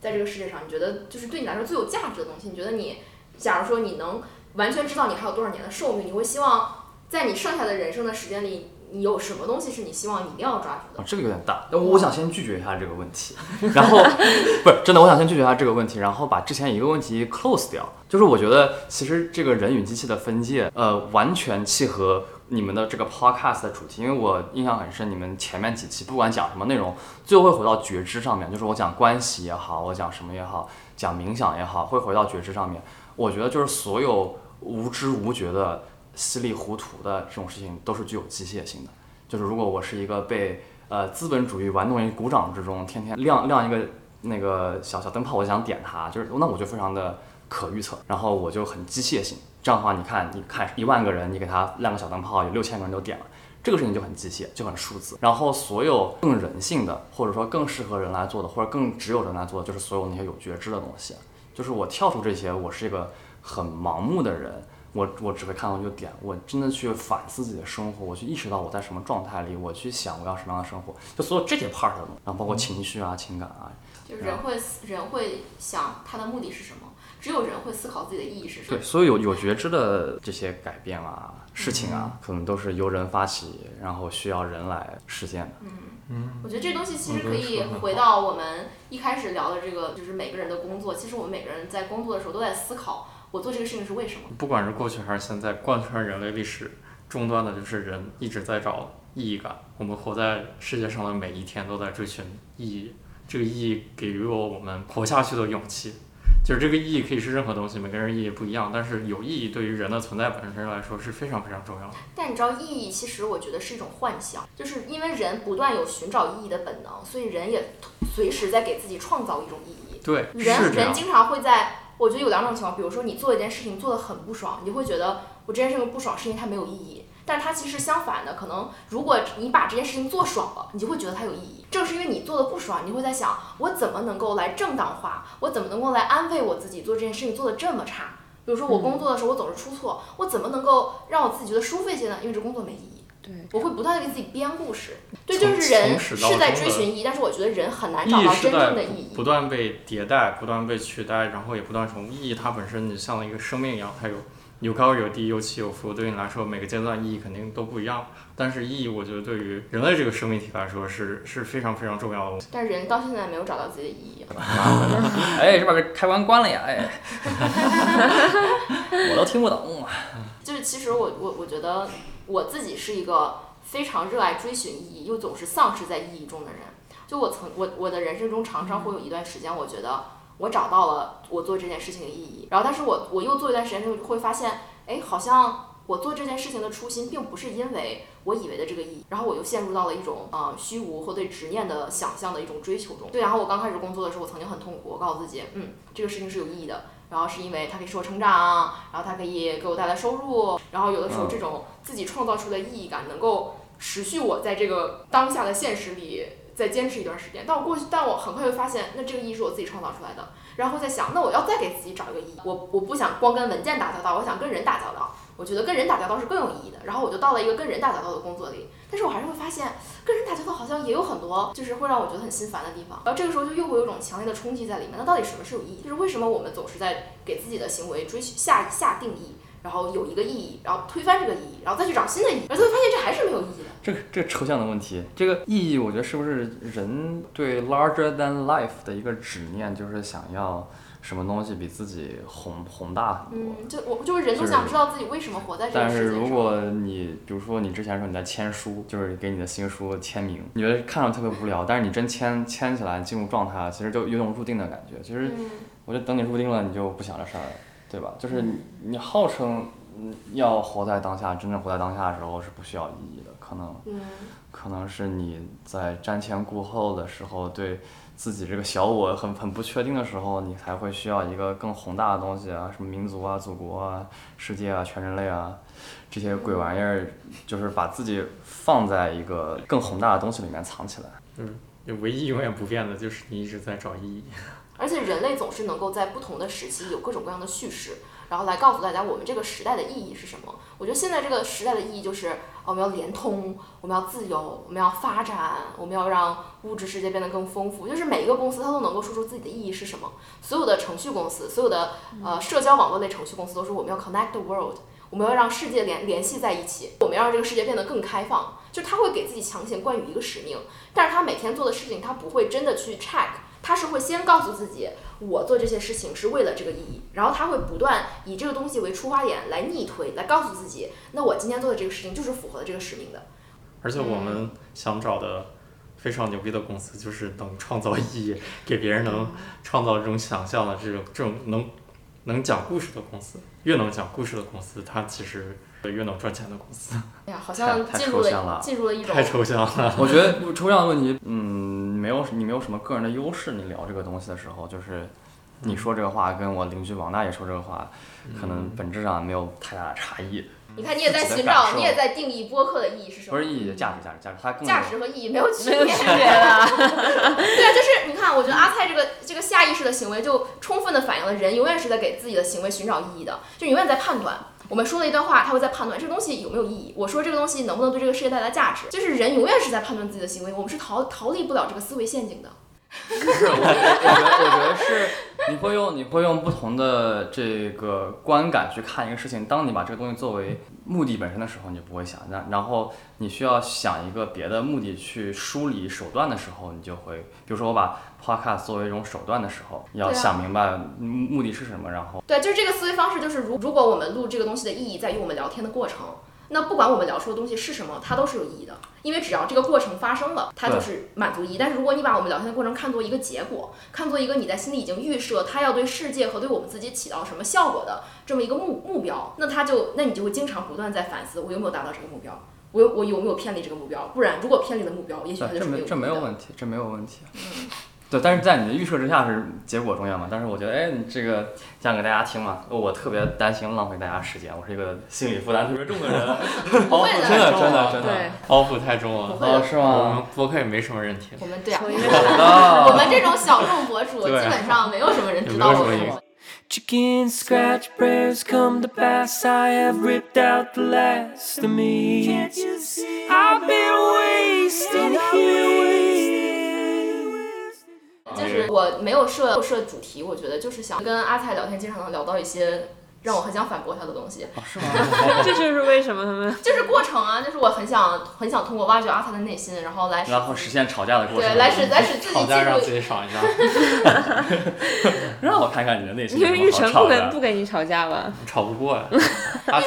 在这个世界上，你觉得就是对你来说最有价值的东西？你觉得你，假如说你能完全知道你还有多少年的寿命，你会希望在你剩下的人生的时间里？你有什么东西是你希望你一定要抓住的？啊这个有点大，那我想先拒绝一下这个问题，然后 不是真的，我想先拒绝一下这个问题，然后把之前一个问题 close 掉。就是我觉得其实这个人与机器的分界，呃，完全契合你们的这个 podcast 的主题，因为我印象很深，你们前面几期不管讲什么内容，最后会回到觉知上面，就是我讲关系也好，我讲什么也好，讲冥想也好，会回到觉知上面。我觉得就是所有无知无觉的。稀里糊涂的这种事情都是具有机械性的。就是如果我是一个被呃资本主义玩弄于股掌之中，天天亮亮一个那个小小灯泡，我想点它，就是那我就非常的可预测，然后我就很机械性。这样的话，你看，你看一万个人，你给他亮个小灯泡，有六千个人都点了，这个事情就很机械，就很数字。然后所有更人性的，或者说更适合人来做的，或者更只有人来做的，就是所有那些有觉知的东西。就是我跳出这些，我是一个很盲目的人。我我只会看到一个点，我真的去反思自己的生活，我去意识到我在什么状态里，我去想我要什么样的生活，就所有这些 part 的东西，然后包括情绪啊、情感啊，就是人会人会想他的目的是什么，只有人会思考自己的意义是什么。对，所有有有觉知的这些改变啊、事情啊，可能都是由人发起，然后需要人来实现的。嗯嗯，我觉得这东西其实可以回到我们一开始聊的这个，就是每个人的工作，其实我们每个人在工作的时候都在思考。我做这个事情是为什么？不管是过去还是现在，贯穿人类历史终端的就是人一直在找意义感。我们活在世界上的每一天都在追寻意义，这个意义给予了我们活下去的勇气。就是这个意义可以是任何东西，每个人意义不一样，但是有意义对于人的存在本身来说是非常非常重要的。但你知道，意义其实我觉得是一种幻想，就是因为人不断有寻找意义的本能，所以人也随时在给自己创造一种意义。对，人人经常会在。我觉得有两种情况，比如说你做一件事情做得很不爽，你会觉得我这件事情不爽是因为它没有意义，但是它其实相反的，可能如果你把这件事情做爽了，你就会觉得它有意义。正是因为你做的不爽，你会在想我怎么能够来正当化，我怎么能够来安慰我自己做这件事情做的这么差。比如说我工作的时候我总是出错，我怎么能够让我自己觉得舒服一些呢？因为这工作没意义。对，我会不断的给自己编故事。对，就是人是在追寻意义，但是我觉得人很难找到真正的意义。不断被迭代，不断被取代，然后也不断重复。意义它本身你像一个生命一样，它有有高有低，有起有伏。对你来说，每个阶段意义肯定都不一样。但是意义，我觉得对于人类这个生命体来说是是非常非常重要的。但是人到现在没有找到自己的意义。哎，是把这开关关了呀，哎，我都听不懂。就是其实我我我觉得我自己是一个非常热爱追寻意义，又总是丧失在意义中的人。就我曾我我的人生中常常会有一段时间，我觉得我找到了我做这件事情的意义，然后但是我我又做一段时间之后会发现，哎，好像我做这件事情的初心并不是因为我以为的这个意义，然后我又陷入到了一种呃虚无或对执念的想象的一种追求中。对，然后我刚开始工作的时候，我曾经很痛苦，我告诉自己，嗯，这个事情是有意义的。然后是因为它可以使我成长，然后它可以给我带来收入，然后有的时候这种自己创造出的意义感能够持续我在这个当下的现实里再坚持一段时间。但我过去，但我很快就发现，那这个意义是我自己创造出来的。然后在想，那我要再给自己找一个意义，我我不想光跟文件打交道，我想跟人打交道。我觉得跟人打交道是更有意义的。然后我就到了一个跟人打交道的工作里，但是我还是会发现，跟人打交道好像也有很多就是会让我觉得很心烦的地方。然后这个时候就又会有一种强烈的冲击在里面。那到底什么是有意义？就是为什么我们总是在给自己的行为追下下定义，然后有一个意义，然后推翻这个意义，然后再去找新的意义，然后最后发现这还是没有意义的。这个这个抽象的问题，这个意义，我觉得是不是人对 larger than life 的一个执念，就是想要什么东西比自己宏宏大很多。嗯，就我就是人都想知道自己为什么活在这个但是世界上。如果你比如说你之前说你在签书，就是给你的新书签名，你觉得看着特别无聊，但是你真签签起来进入状态，其实就有种入定的感觉。其实嗯我觉得等你入定了，你就不想这事儿了，对吧？就是你你号称嗯要活在当下，真正活在当下的时候是不需要意义的，可能嗯可能是你在瞻前顾后的时候，对自己这个小我很很不确定的时候，你才会需要一个更宏大的东西啊，什么民族啊、祖国啊、世界啊、全人类啊，这些鬼玩意儿，就是把自己放在一个更宏大的东西里面藏起来。嗯唯一永远不变的就是你一直在找意义。而且人类总是能够在不同的时期有各种各样的叙事，然后来告诉大家我们这个时代的意义是什么。我觉得现在这个时代的意义就是，我们要联通，我们要自由，我们要发展，我们要让物质世界变得更丰富。就是每一个公司它都能够说出自己的意义是什么。所有的程序公司，所有的呃社交网络类程序公司都说我们要 connect the world，我们要让世界联联系在一起，我们要让这个世界变得更开放。就他会给自己强行冠以一个使命，但是他每天做的事情，他不会真的去 check，他是会先告诉自己，我做这些事情是为了这个意义，然后他会不断以这个东西为出发点来逆推，来告诉自己，那我今天做的这个事情就是符合这个使命的。而且我们想找的非常牛逼的公司，就是能创造意义，给别人能创造这种想象的这种这种能能讲故事的公司。越能讲故事的公司，它其实越能赚钱的公司。哎呀，好像太太进入抽象了进入了一种太抽象了。我觉得抽象的问题，嗯，没有你没有什么个人的优势，你聊这个东西的时候，就是你说这个话跟我邻居王大爷说这个话，可能本质上没有太大的差异。你看，你也在寻找，你也在定义播客的意义是什么？不是意义，价值，价值，价值，它更价值和意义没有区没有别。区别的。对啊，就是你看，我觉得阿蔡这个这个下意识的行为，就充分的反映了人永远是在给自己的行为寻找意义的，就永远在判断。我们说了一段话，他会在判断这个东西有没有意义。我说这个东西能不能对这个世界带来价值，就是人永远是在判断自己的行为，我们是逃逃离不了这个思维陷阱的。不是，我觉得，我觉得，我觉得是你会用你会用不同的这个观感去看一个事情。当你把这个东西作为目的本身的时候，你就不会想；那然后你需要想一个别的目的去梳理手段的时候，你就会，比如说我把 podcast 作为一种手段的时候，要对啊。想明白目目的是什么，然后对，就是这个思维方式，就是如如果我们录这个东西的意义在于我们聊天的过程，那不管我们聊出的东西是什么，它都是有意义的，因为只要这个过程发生了，它就是满足意义。但是如果你把我们聊天的过程看作一个结果，看作一个你在心里已经预设它要对世界和对我们自己起到什么效果的这么一个目目标，那它就那你就会经常不断在反思，我有没有达到这个目标，我有我有没有偏离这个目标？不然如果偏离了目标，也许他，就是没这没这。没有问题，这没有问题。对，但是在你的预设之下是结果重要嘛？但是我觉得，哎，你这个讲给大家听嘛，我特别担心浪费大家时间，我是一个心理负担特别重的人，包袱真的真的真的。包袱太重了是我？们播客也没什么人听。我们对啊，我们这种小众博主基本上没有什么人知也道我们什么 Chicken scratch prayers come to pass. I have ripped out the last of me. Can't you see? 我没有设设主题，我觉得就是想跟阿菜聊天，经常能聊到一些让我很想反驳他的东西，哦，是吗？这就是为什么他们 就是过程啊，就是我很想很想通过挖掘阿菜的内心，然后来然后实现吵架的过程。对来使来使自己吵架让自进入。己爽一下，让我看看你的内心因为玉有什么好吵的成不跟不跟你吵架吧？吵不过玉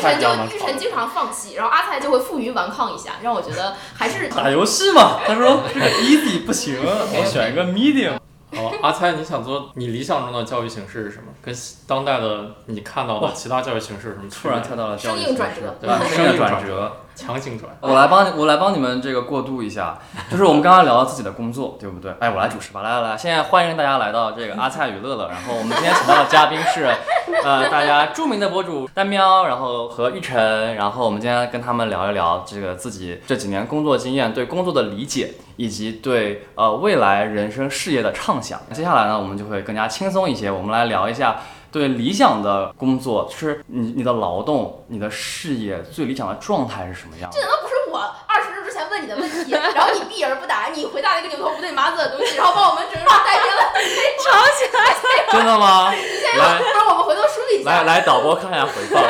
晨就玉晨。经常放弃，然后阿菜就会负隅顽抗一下，让我觉得还是打游戏嘛，他说这个 easy 不行，我选一个 medium。哦，阿猜，你想做你理想中的教育形式是什么？跟当代的你看到的其他教育形式是什么区别？突然跳到了教育生硬转折对吧生硬转折。强行转。我来帮你，我来帮你们这个过渡一下，就是我们刚刚聊到自己的工作，对不对？哎，我来主持吧，来来来，现在欢迎大家来到这个阿菜与乐乐，然后我们今天请到的嘉宾是，呃，大家著名的博主丹喵，然后和玉晨，然后我们今天跟他们聊一聊这个自己这几年工作经验、对工作的理解，以及对呃未来人生事业的畅想。接下来呢，我们就会更加轻松一些，我们来聊一下。对理想的工作，就是你你的劳动、你的事业最理想的状态是什么样这？难道不是我二十分钟之前问你的问题，然后你避而不答，你回答了一个牛头不对马嘴的东西，然后把我们整个带偏了。吵起来了！真的吗？来不然我们回头梳理一下。来来，导播看一下回放。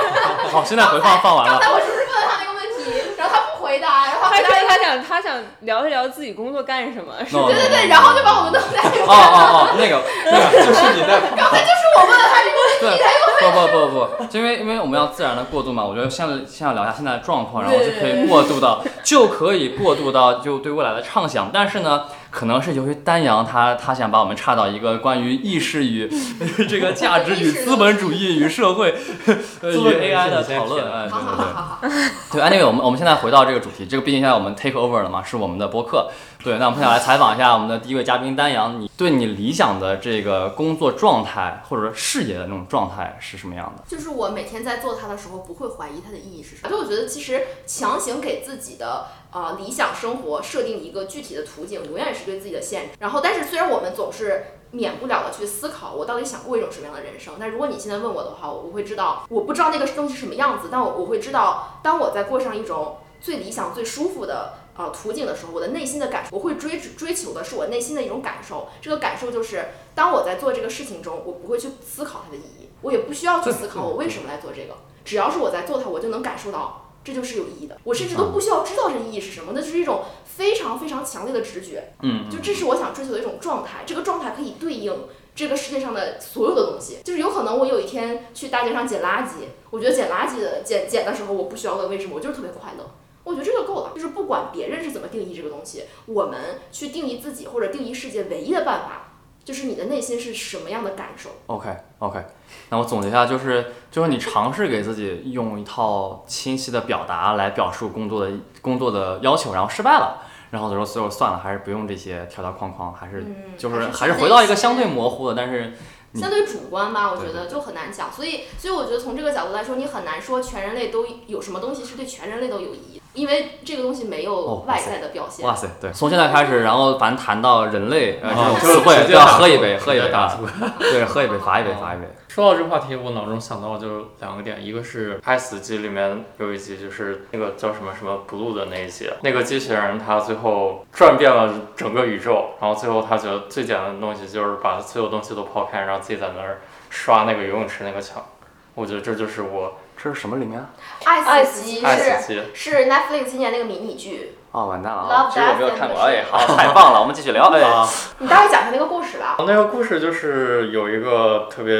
好，现在回放放完了。刚才我是不是问了他那个问题，然后他不回答，他他他想他想聊一聊自己工作干什么，是 No, 对对对，然后就把我们都带偏哦哦哦，那个 那个就是你在刚才就是我问了他一个问题，对他又不不不不，就因为因为我们要自然的过渡嘛，我觉得先先聊一下现在的状况，然后就可以过渡到就可以过渡到就对未来的畅想。但是呢，可能是由于丹阳他他想把我们岔到一个关于意识与 这个价值与资本主义与社会 呃与 AI 的讨论，提哎，对对对。对，anyway，我们我们现在回到这个主题，这个毕竟现在我们 take over 了嘛，是我们的播客。对，那我们想来采访一下我们的第一位嘉宾丹阳，你对你理想的这个工作状态或者说事业的那种状态是什么样的？就是我每天在做它的时候，不会怀疑它的意义是什么。就我觉得，其实强行给自己的呃理想生活设定一个具体的途径，永远是对自己的限制。然后，但是虽然我们总是免不了的去思考，我到底想过一种什么样的人生。但如果你现在问我的话，我会知道，我不知道那个东西是什么样子，但我我会知道，当我在过上一种最理想、最舒服的。呃，途径的时候，我的内心的感受，我会追追求的是我内心的一种感受。这个感受就是，当我在做这个事情中，我不会去思考它的意义，我也不需要去思考我为什么来做这个。只要是我在做它，我就能感受到这就是有意义的。我甚至都不需要知道这意义是什么，那就是一种非常非常强烈的直觉。嗯，就这是我想追求的一种状态，这个状态可以对应这个世界上的所有的东西。就是有可能我有一天去大街上捡垃圾，我觉得捡垃圾的捡捡的时候，我不需要问为什么，我就是特别快乐。我觉得这就够了，就是不管别人是怎么定义这个东西，我们去定义自己或者定义世界唯一的办法，就是你的内心是什么样的感受。OK OK，那我总结一下，就是就是你尝试给自己用一套清晰的表达来表述工作的工作的要求，然后失败了，然后就说最后算了，还是不用这些条条框框，还是嗯，就是还还是回到一个相对模糊的，但是相对主观吧，我觉得就很难讲。所以，所以我觉得从这个角度来说，你很难说全人类都有什么东西是对全人类都有意义，因为这个东西没有哦外在的表现。哇塞，对，从现在开始，然后凡谈到人类呃这哦种词汇要喝一杯，喝一杯啊，对，喝一杯，罚一杯，罚一杯。说到这个话题，我脑中想到就两个点，一个是《爱死机》里面有一集，就是那个叫什么什么 Blue 的那一集，那个机器人它最后转遍了整个宇宙，然后最后他觉得最简单的东西就是把所有东西都抛开，然后自己在那儿刷那个游泳池那个墙。我觉得这就是我这是什么里面？爱爱死机爱是。是 Netflix 今年那个迷你剧，哦，完蛋了！其实我没有看过哎，好，太棒了，我们继续聊。哎，啊，你大概讲一下那个故事吧。那个故事就是有一个特别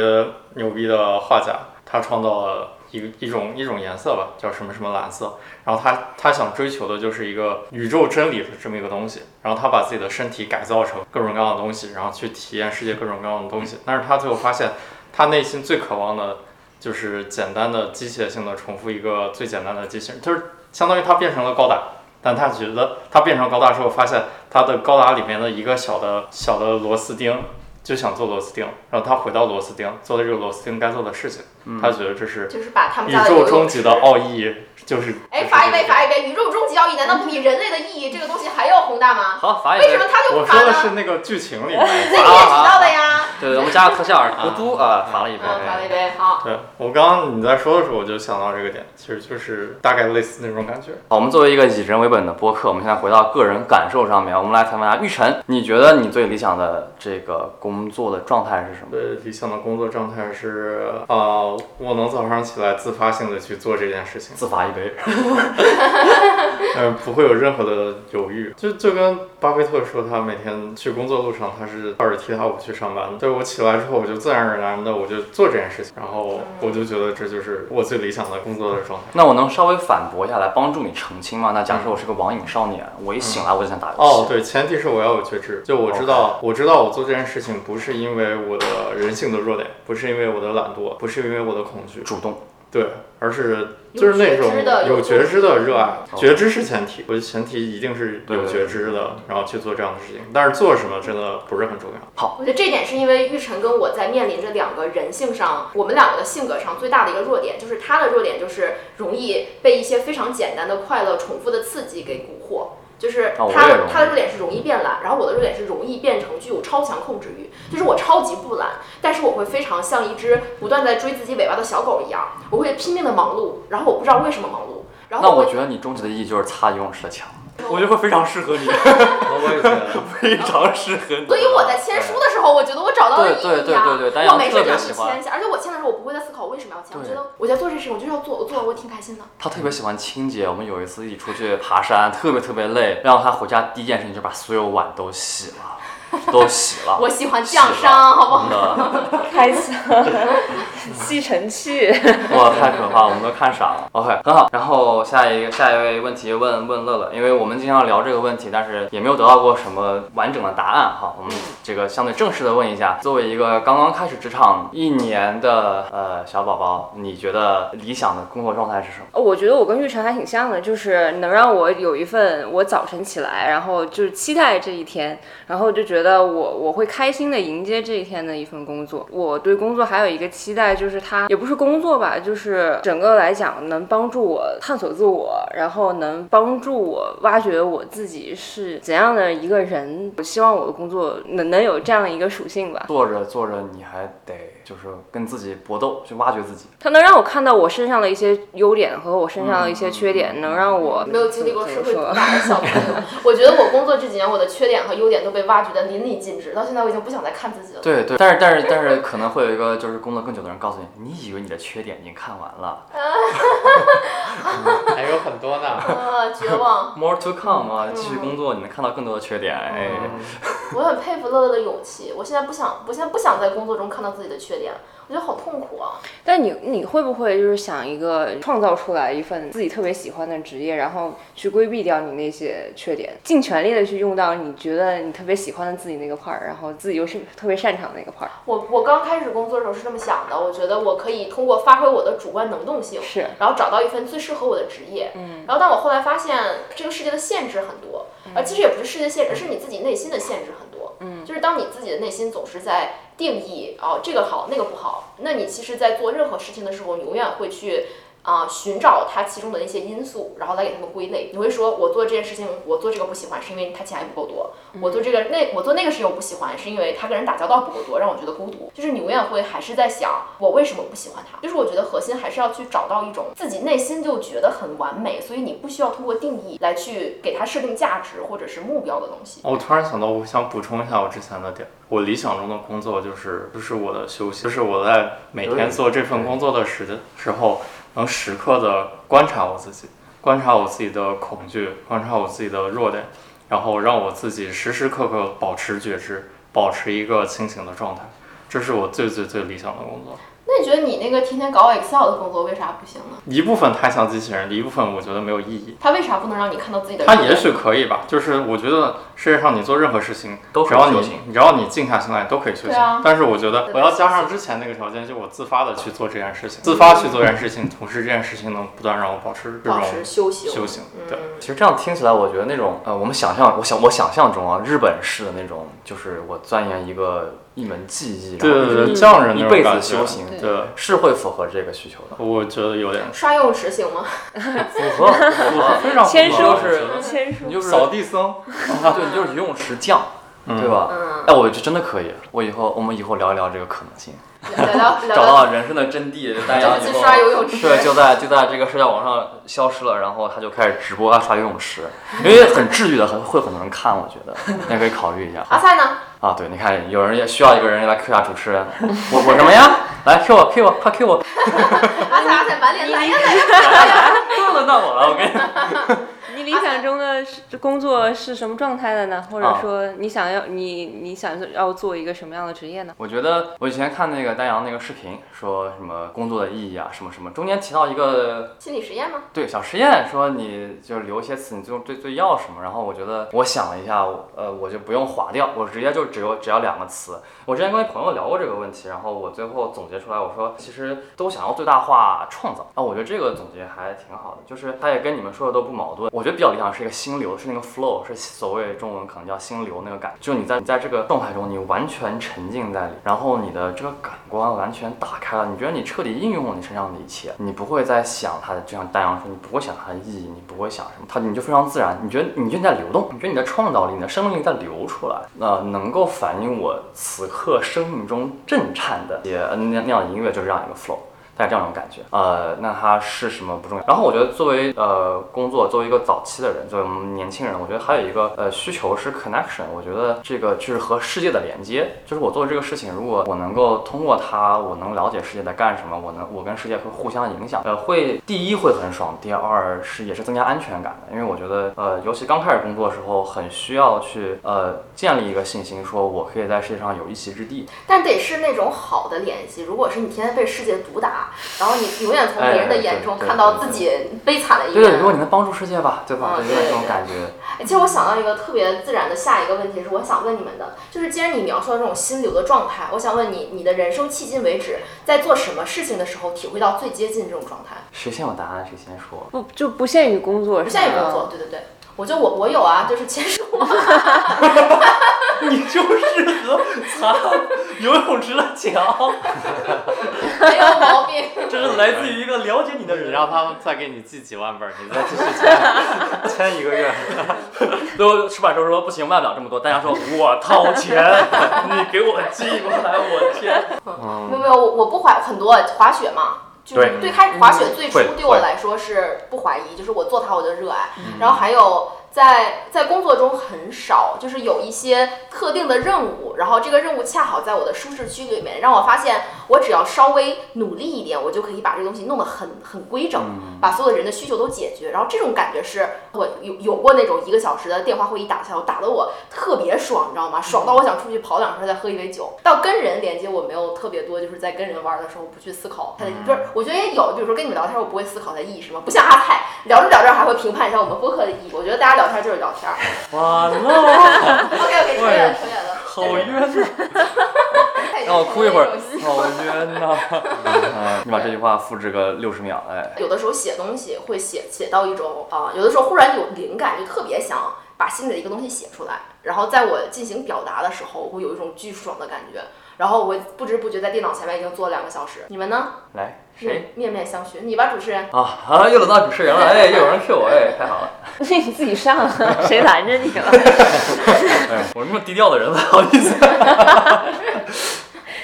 牛逼的画家，他创造了一个一种一种颜色吧，叫什么什么蓝色。然后他他想追求的就是一个宇宙真理的这么一个东西。然后他把自己的身体改造成各种各样的东西，然后去体验世界各种各样的东西。但是他最后发现，他内心最渴望的就是简单的机械性的重复一个最简单的机器人，就是相当于它变成了高达。但它觉得它变成高达之后，发现它的高达里面的一个小的小的螺丝钉，就想做螺丝钉，然后它回到螺丝钉，做了这个螺丝钉该做的事情。他觉得这是就是把他们宇宙终极的奥义，就是哎，罚一杯，罚一杯！宇宙终极奥义难道不比人类的意义这个东西还要宏大吗？好，罚一杯为什。么他就我不罚呢？说的是那个剧情里面，那你也提到的呀，对对，我们加个特效，咕嘟啊，罚了一杯。嗯，罚了一杯，好。对我刚刚你在说的时候，我就想到这个点，其实就是大概类似那种感觉。好，我们作为一个以人为本的播客，我们现在回到个人感受上面，我们来谈谈玉晨，你觉得你最理想的这个工作的状态是什么？对，理想的工作状态是，啊、我能早上起来自发性的去做这件事情，自罚一杯。嗯，不会有任何的犹豫。就就跟巴菲特说，他每天去工作路上，他是抱着踢踏舞去上班的。对我起来之后，我就自然而然的我就做这件事情，然后我就觉得这就是我最理想的工作的状态。那我能稍微反驳一下来，帮助你澄清吗？那假设我是个网瘾少年，我一醒来我就想打游戏。哦，对，前提是我要有觉知，就我知道我知道我做这件事情不是因为我的人性的弱点，不是因为我的懒惰，不是因为我的恐惧，主动。对，而是就是那种有觉知的热爱，哦觉知是前提，我的前提一定是有觉知的，然后去做这样的事情。但是做什么真的不是很重要。好我觉得这点是因为玉晨跟我在面临着两个人性上，我们两个的性格上最大的一个弱点，就是他的弱点就是容易被一些非常简单的快乐重复的刺激给蛊惑。就是他他的弱点是容易变懒，然后我的弱点是容易变成具有超强控制欲。就是我超级不懒，但是我会非常像一只不断在追自己尾巴的小狗一样，我会拼命的忙碌，然后我不知道为什么忙碌，然后会那我觉得你终极的意义就是擦游泳池的墙，我觉得会非常适合你，我也觉得，非常适合你。所以我在签书的时候，我觉得我找到了意义啊！对对对对对丹阳我没事就想去特别喜欢签一下，而且我签的时候我不会再思考我为什么要签，我觉得我在做这事情，我就是要做，我做了我挺开心的。他特别喜欢清洁，我们有一次一起出去爬山，特别特别累，然后他回家第一件事情就把所有碗都洗了，都洗了。我喜欢降商，好不好？开箱吸尘器。哇，太可怕了，我们都看傻了。OK，很好。然后下一个下一位问题问问乐乐，因为我们经常聊这个问题，但是也没有得到过什么完整的答案哈。我们这个相对正式的问一下，作为一个刚刚开始职场一年的呃小宝宝，你觉得理想的工作状态是什么？我觉得我跟玉成还挺像的，就是能让我有一份我早晨起来，然后就是期待这一天，然后就觉得得我我会开心的迎接这一天的一份工作。我对工作还有一个期待，就是它也不是工作吧，就是整个来讲能帮助我探索自我，然后能帮助我挖掘我自己是怎样的一个人。我希望我的工作能能有这样一个属性吧。做着做着，你还得就是跟自己搏斗，去挖掘自己。它能让我看到我身上的一些优点和我身上的一些缺点，能让我没有经历过社会的小朋友，我觉得我工作这几年，我的缺点和优点都被挖掘的淋漓尽致，到现在我已经不想再看自己了。对对，但是但是但是可能会有一个就是工作更久的人告诉你，你以为你的缺点已经看完了 还有很多呢。啊，绝望！，more to come 啊，继续工作，你能看到更多的缺点。哎，我很佩服乐乐的勇气。我现在不想，我现在不想在工作中看到自己的缺点，我觉得好痛苦啊。但你你会不会就是想一个创造出来一份自己特别喜欢的职业，然后去规避掉你那些缺点，尽全力的去用到你觉得你特别喜欢的自己那个 part，然后自己又是特别擅长的那个 part。我我刚开始工作的时候是这么想的，我觉得我可以通过发挥我的主观能动性，是，然后找到一份最适合我的职业。嗯，然后但我后来发现，这个世界的限制很多，而其实也不是世界限制，是你自己内心的限制很多。嗯，就是当你自己的内心总是在定义哦这个好那个不好，那你其实，在做任何事情的时候，你永远会去。啊、寻找它其中的那些因素，然后来给他们归类。你会说，我做这件事情，我做这个不喜欢，是因为他钱还不够多；我做这个那我做那个事情我不喜欢，是因为他跟人打交道不够多，让我觉得孤独。就是你永远会还是在想，我为什么不喜欢他？就是我觉得核心还是要去找到一种自己内心就觉得很完美，所以你不需要通过定义来去给它设定价值或者是目标的东西。我突然想到，我想补充一下我之前的点。我理想中的工作就是，就是我的休息，就是我在每天做这份工作的时时候，能时刻的观察我自己，观察我自己的恐惧，观察我自己的弱点，然后让我自己时时刻刻保持觉知，保持一个清醒的状态。这是我最最最理想的工作。那你觉得你那个天天搞 Excel 的工作为啥不行呢？一部分太像机器人，一部分我觉得没有意义。它为啥不能让你看到自己的？它也许可以吧，就是我觉得世界上你做任何事情，都只要你只要你静下心来都可以修行。对啊但是我觉得我要加上之前那个条件，就我自发的去做这件事情，自发去做这件事情，同时这件事情能不断让我保持这种保持修行。修行。对，嗯其实这样听起来，我觉得那种呃，我们想象，我想我想象中啊，日本式的那种，就是我钻研一个一门技艺，对对对，匠人那一辈。子修行，对对，是会符合这个需求的，我觉得有点刷游泳池行吗？符合 符合。非常符合书我觉得签书你就是扫地僧，对，你就是游泳池匠，对吧？嗯，哎，我这真的可以，我以后我们以后聊一聊这个可能性，聊聊聊找聊，到人生的真谛，大家以后就去刷游泳池。对，就在就在这个社交网上消失了，然后他就开始直播啊刷游泳池，因为很治愈的，很会很多人看，我觉得 你也可以考虑一下阿菜呢？啊。对，你看有人也需要一个人来 Q 下主持人，我我什么呀？来 Q 我 Q 我快 Q 我，阿菜阿菜满脸来呀来呀！都轮到我了，我跟你。你理想中的是工作是什么状态的呢？或者啊说你想要你你想要做一个什么样的职业呢？我觉得我以前看那个丹阳那个视频，说什么工作的意义啊，什么什么，中间提到一个心理实验吗？对小实验，说你就留一些词，你最终最最要什么？然后我觉得我想了一下，呃，我就不用划掉，我直接就只有只要两个词。我之前跟一朋友聊过这个问题，然后我最后总结出来，我说其实都想要最大化创造。啊，我觉得这个总结还挺好的，就是他也跟你们说的都不矛盾。我觉得比较理想是一个心流，是那个 flow，是所谓中文可能叫心流那个感，就你在你在这个状态中，你完全沉浸在里，然后你的这个感官完全打开了，你觉得你彻底应用了你身上的一切，你不会再想它的，就像丹阳说，你不会想它的意义，你不会想什么，它你就非常自然，你觉得你觉得你在流动，你觉得你的创造力、你的生命力在流出来，那、能够反映我此刻生命中震颤的也那那样的音乐，就是这样一个 flow。大概这种感觉，呃，那它是什么不重要。然后我觉得作为呃工作，作为一个早期的人，作为我们年轻人，我觉得还有一个呃需求是 connection。我觉得这个就是和世界的连接，就是我做这个事情，如果我能够通过它，我能了解世界在干什么，我能我跟世界会互相影响，呃，会第一会很爽，第二是也是增加安全感的，因为我觉得呃，尤其刚开始工作的时候，很需要去呃建立一个信心，说我可以在世界上有一席之地。但得是那种好的联系。如果是你天天被世界毒打，然后你永远从别人的眼中看到自己悲惨的一对对，如。果你能帮助世界吧，对吧？嗯就有这种感觉。哎，其实我想到一个特别自然的下一个问题是，我想问你们的，就是既然你描述了这种心流的状态，我想问你，你的人生迄今为止在做什么事情的时候体会到最接近这种状态？谁先有答案谁先说。不就不限于工作，不限于工作，对对对。我就我我有啊，就是签署 你就适合擦游泳池的墙，没有毛病。这是来自于一个了解你的你人。让他们再给你寄几万本儿，你再继续签签一个月。最后出版社说不行，卖不了这么多。大家说我掏钱，你给我寄过来，我签。没有没有，我我不滑很多滑雪嘛，就是对开始滑雪最初对我来说是不怀疑，就是我做它我就热爱。然后还有在在工作中很少，就是有一些特定的任务，然后这个任务恰好在我的舒适区里面，让我发现我只要稍微努力一点，我就可以把这个东西弄得很很规整，把所有人的需求都解决。然后这种感觉是我有有过那种一个小时的电话会议打下来，我打得我特别爽，你知道吗？爽到我想出去跑两圈再喝一杯酒。到跟人连接，我没有特别多，就是在跟人玩的时候不去思考它的，就是，我觉得也有，比如说跟你们聊天，我不会思考它的意义是什么，不像阿泰聊着聊着还会评判一下我们播客的意义。我觉得大家聊天就是聊天。完了，OK OK，扯远了扯远了，好冤呐！太 让我哭一会儿好冤呐！嗯，你把这句话复制个六十秒，哎，有的时候写东西会写写到一种啊、有的时候忽然有灵感，就特别想把心里的一个东西写出来，然后在我进行表达的时候，我会有一种巨爽的感觉，然后我会不知不觉在电脑前面已经坐了两个小时。你们呢？来谁？面面相觑，你吧，主持人。啊啊！又轮到主持人了，哎，又有人 Q 我，哎，太好了！你自己上，谁拦着你了？哎，我这么低调的人，不好意思。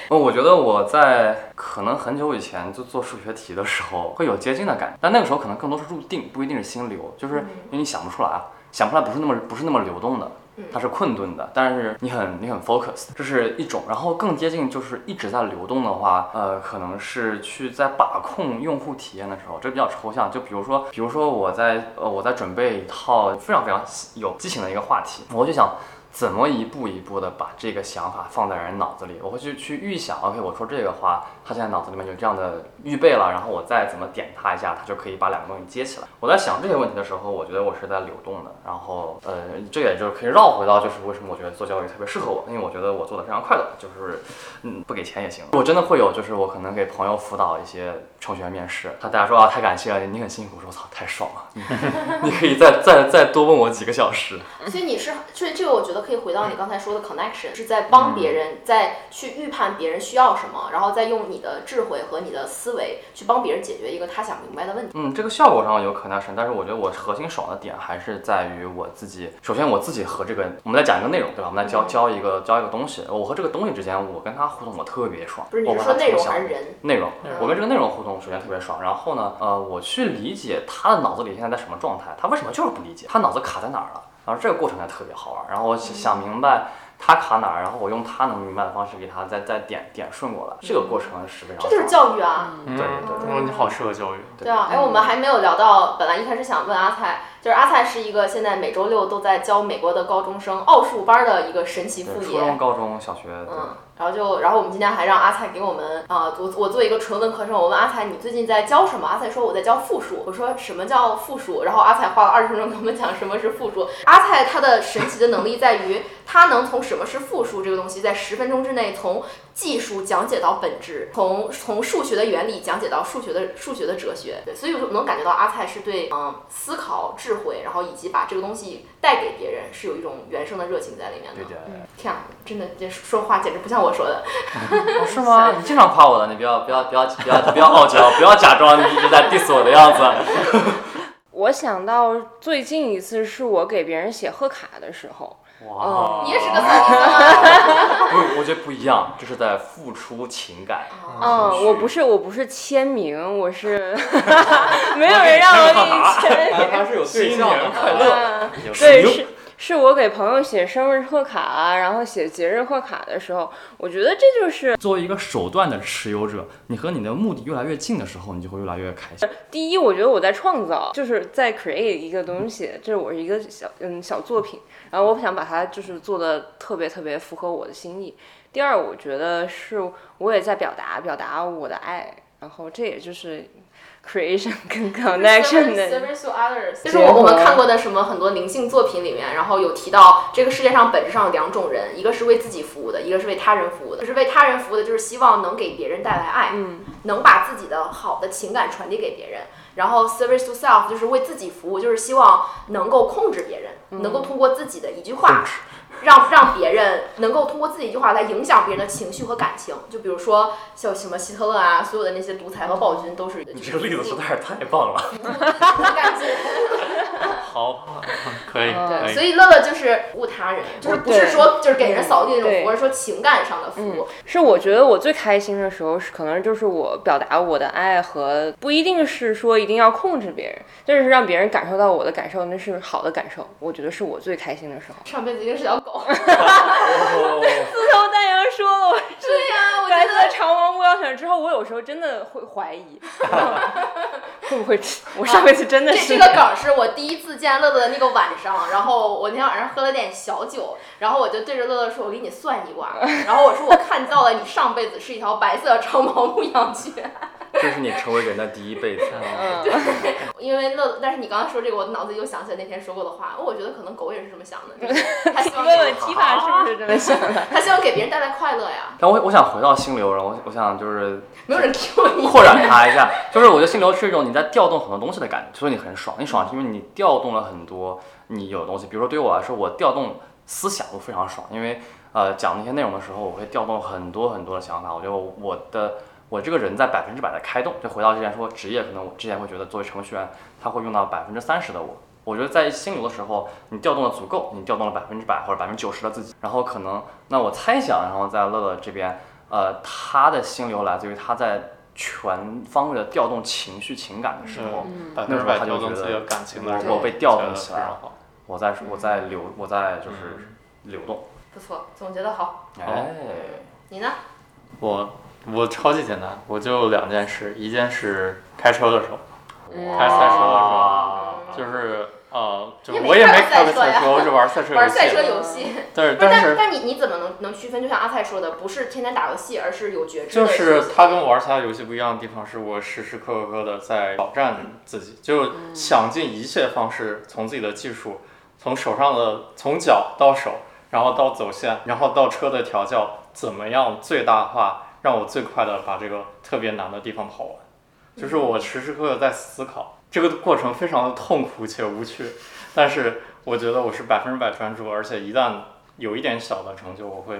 哦，我觉得我在可能很久以前就做数学题的时候会有接近的感觉，但那个时候可能更多是入定，不一定是心流，就是因为你想不出来啊，想不出来不是那么不是那么流动的，它是困顿的，但是你很你很 focus，这是一种，然后更接近就是一直在流动的话，呃，可能是去在把控用户体验的时候，这比较抽象，就比如说，比如说我在呃我在准备一套非常非常有激情的一个话题，我就想。怎么一步一步的把这个想法放在人脑子里？我会去去预想，OK，我说这个话，他现在脑子里面有这样的预备了，然后我再怎么点他一下，他就可以把两个东西接起来。我在想这些问题的时候，我觉得我是在流动的，然后呃，这也就是可以绕回到就是为什么我觉得做教育特别适合我，因为我觉得我做的非常快乐，就是嗯不给钱也行。我真的会有，就是我可能给朋友辅导一些程序员面试，他大家说啊太感谢了，你很辛苦，我说我操太爽了，你 可以再再再多问我几个小时。所以你是，所以这个我觉得得可以回到你刚才说的 connection，是在帮别人，在去预判别人需要什么，然后再用你的智慧和你的思维去帮别人解决一个他想明白的问题。嗯，这个效果上有 connection，但是我觉得我核心爽的点还是在于我自己。首先我自己和这个，我们在讲一个内容，对吧？我们来教教一个教一个东西，我和这个东西之间，我跟他互动，我特别爽。不是你说内容还是人？内容，我跟这个内容互动，首先特别爽。然后呢，呃，我去理解他的脑子里现在在什么状态，他为什么就是不理解，他脑子卡在哪儿了。然后这个过程还特别好玩。然后我想想明白他卡哪儿，然后我用他能明白的方式给他再再点点顺过来，这个过程是非常这就是教育啊。嗯对对对嗯，你好适合教育。对啊，哎，我们还没有聊到，本来一开始想问阿菜，就是阿菜是一个现在每周六都在教美国的高中生奥数班的一个神奇副业，初。中、高中小学，对。嗯，然后就，然后我们今天还让阿菜给我们啊、我我做一个纯文科生，我问阿菜你最近在教什么？阿菜说我在教复数。我说什么叫复数？然后阿菜花了二十分钟给我们讲什么是复数。阿菜他的神奇的能力在于，他能从什么是复数这个东西，在十分钟之内从技术讲解到本质，从从数学的原理讲解到数学的数学的哲学。对，所以我能感觉到阿菜是对嗯思考、智慧，然后以及把这个东西带给别人，是有一种原生的热情在里面的。对对对，天啊，真的这说话简直不像我说的。哦是吗？你经常夸我的，你不要不要不要不要不要傲娇，不要假装你一直在 diss 我的样子。我想到最近一次是我给别人写贺卡的时候，哇，你也是个算命的吗？不，我觉得不一样，这是在付出情感。嗯，我不是我不是签名，我是 没有人让我给你签名。他是有对象的，快乐嗯对，是是我给朋友写生日贺卡啊，然后写节日贺卡的时候，我觉得这就是作为一个手段的持有者，你和你的目的越来越近的时候，你就会越来越开心。第一，我觉得我在创造，就是在 create 一个东西，这是我一个小嗯小作品，然后我想把它就是做的特别特别符合我的心意。第二，我觉得是我也在表达表达我的爱，然后这也就是 creation 跟 connection 的。Service to others，就是我我们看过的什么很多灵性作品里面，然后有提到这个世界上本质上有两种人，一个是为自己服务的，一个是为他人服务的。就是为他人服务的，就是希望能给别人带来爱，嗯。能把自己的好的情感传递给别人。然后 service to self 就是为自己服务，就是希望能够控制别人，能够通过自己的一句话，让让别人能够通过自己一句话来影响别人的情绪和感情。就比如说像什么希特勒啊，所有的那些独裁和暴君都是你这个例子实在是太棒了。感觉。好，可以，可对，以所以乐乐就是服务他人，就是不是说就是给人扫地那种服务，而是说情感上的服务。是我觉得我最开心的时候是，可能就是我表达我的爱和不一定是说一定要控制别人，但是让别人感受到我的感受，那是好的感受，我觉得是我最开心的时候。上辈子一定是条狗。自从丹阳说了我是对呀、我觉来自得。长毛牧羊犬之后，我有时候真的会怀疑，会不会我上辈子真的这是这个梗是我第一次见乐乐的那个晚上，然后我那天晚上喝了点小酒，然后我就对着乐乐说：“我给你算一卦。”然后我说：“我看到了你上辈子是一条白色的长毛牧羊犬。这是你成为人的第一辈子。嗯，” 因为乐，但是你刚刚说这个，我脑子里又想起来那天说过的话。我觉得可能狗也是这么想的，就是 他希望问给问提法是不是这么想的？他希望给别人带来快乐呀。但我我想回到心流，然后我我想就是没有人 Q 你。扩展它一下，就是我觉得心流是一种你在调动很多东西的感觉，所以你很爽。你爽是因为你调动了很多你有的东西，比如说对于我来说，我调动思想都非常爽，因为呃讲那些内容的时候，我会调动很多很多的想法。我觉得我的我这个人在百分之百的开动。就回到之前说职业，可能我之前会觉得作为程序员，他会用到百分之三十的我。我觉得在心流的时候，你调动的足够，你调动了百分之百或者百分之九十的自己，然后可能那我猜想，然后在乐乐这边，呃，他的心流来自于他在全方位的调动情绪情感的时候，嗯，百分之百调动自己的感情的时候，我被调动起来了。我在我在流我在就是流动，不错，总结的好。哎，你呢？我我超级简单，我就两件事，一件是开车的时候，开赛车的时候，就是呃，就我也没开过赛车我只玩赛车游玩赛车戏。游戏。但是，但但是但你你怎么能能区分？就像阿菜说的，不是天天打游戏，而是有觉知就是他跟我玩其他游戏不一样的地方，是我时时刻刻的在挑战自己，就想尽一切方式，从自己的技术，从手上的从脚到手，然后到走线，然后到车的调教，怎么样最大化，让我最快的把这个特别难的地方跑完。就是我时时刻刻在思考，这个过程非常的痛苦且无趣，但是我觉得我是百分之百专注，而且一旦有一点小的成就，我会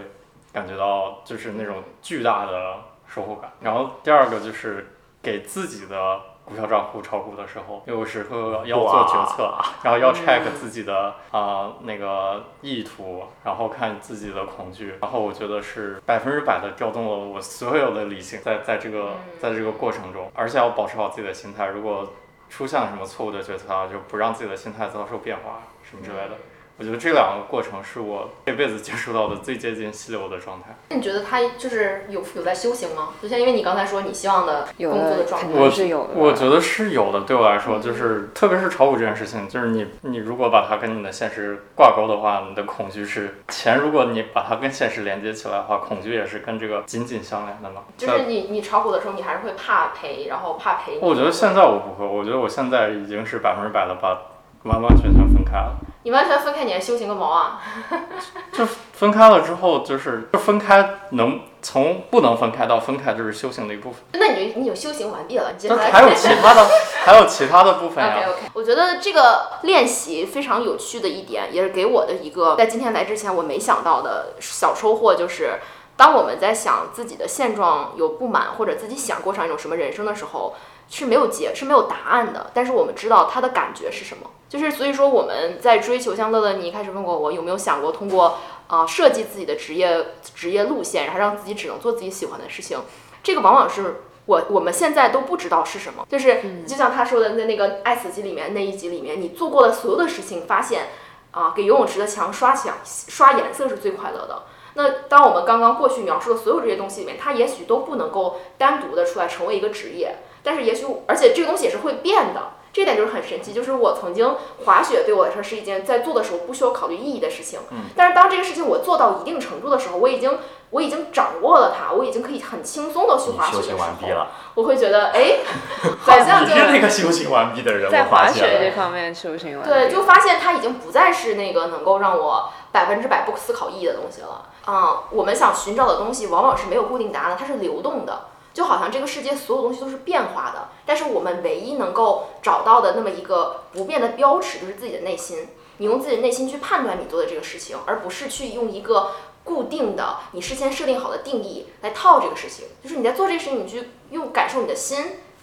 感觉到就是那种巨大的收获感。然后第二个就是给自己的股票账户炒股的时候，有时候要做决策，然后要 check 自己的啊、那个意图，然后看自己的恐惧，然后我觉得是百分之百的调动了我所有的理性，在在这个在这个过程中，而且要保持好自己的心态，如果出现了什么错误的决策啊，就不让自己的心态遭受变化什么之类的。我觉得这两个过程是我这辈子接触到的最接近溪流的状态。那你觉得他就是有有在修行吗？就像因为你刚才说你希望的有工作的状态，我是有的。我觉得是有的，对我来说，就是特别是炒股这件事情，就是你你如果把它跟你的现实挂钩的话，你的恐惧是钱，如果你把它跟现实连接起来的话，恐惧也是跟这个紧紧相连的嘛。就是你你炒股的时候，你还是会怕赔，然后怕赔。我觉得现在我不会，我觉得我现在已经是百分之百的把完完全全分开了。你完全分开，你还修行个毛啊！就分开了之后，就是就分开能从不能分开到分开，就是修行的一部分。那你就你就修行完毕了，你接下来还有其他的，还有其他的部分呀 OK。OK，我觉得这个练习非常有趣的一点，也是给我的一个在今天来之前我没想到的小收获，就是当我们在想自己的现状有不满，或者自己想过上一种什么人生的时候，是没有结是没有答案的，但是我们知道他的感觉是什么。就是所以说我们在追求，像乐乐，你一开始问过我有没有想过通过啊、设计自己的职业职业路线，然后让自己只能做自己喜欢的事情，这个往往是我我们现在都不知道是什么，就是就像他说的那那个《爱死机》里面那一集里面，你做过的所有的事情，发现啊，给游泳池的墙刷墙刷颜色是最快乐的。那当我们刚刚过去描述的所有这些东西里面，它也许都不能够单独的出来成为一个职业，但是也许而且这个东西也是会变的。这点就是很神奇，就是我曾经滑雪对我来说是一件在做的时候不需要考虑意义的事情，但是当这个事情我做到一定程度的时候，我已经我已经掌握了它，我已经可以很轻松的去滑雪的时修行完毕候，了，我会觉得哎，好像就是那个修行完毕的人，在滑雪。这方面修行完对，就发现它已经不再是那个能够让我百分之百不思考意义的东西了。啊、我们想寻找的东西往往是没有固定答案的，它是流动的，就好像这个世界所有东西都是变化的。但是我们唯一能够找到的那么一个不变的标尺，就是自己的内心。你用自己的内心去判断你做的这个事情，而不是去用一个固定的你事先设定好的定义来套这个事情。就是你在做这个事情，你去用感受你的心，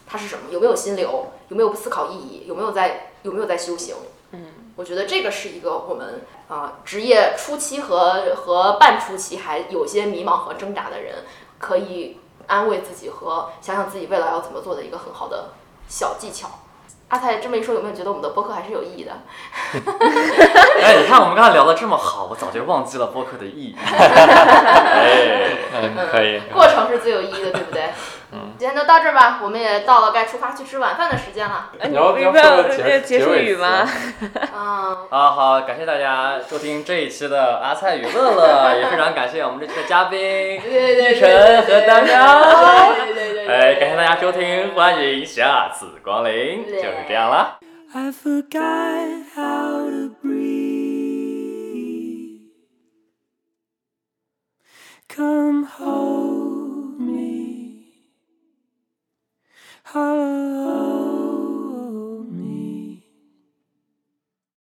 它是什么？有没有心流？有没有不思考意义？有没有在有没有在修行？嗯我觉得这个是一个我们啊、职业初期和和半初期还有些迷茫和挣扎的人，可以安慰自己和想想自己未来要怎么做的一个很好的小技巧。阿泰这么一说，有没有觉得我们的播客还是有意义的？哎，你看我们刚才聊的这么好，我早就忘记了播客的意义。哎，嗯，可以。过程是最有意义的，对不对？嗯，今天就到这儿吧，我们也到了该出发去吃晚饭的时间了。哎，你要不要说结结束语吗？嗯，啊好，感谢大家收听这一期的阿菜与乐乐，也非常感谢我们这期的嘉宾 一晨和丹丹。哎，感谢大家收听，欢迎下次光临，就是这样了。Come home. Oh.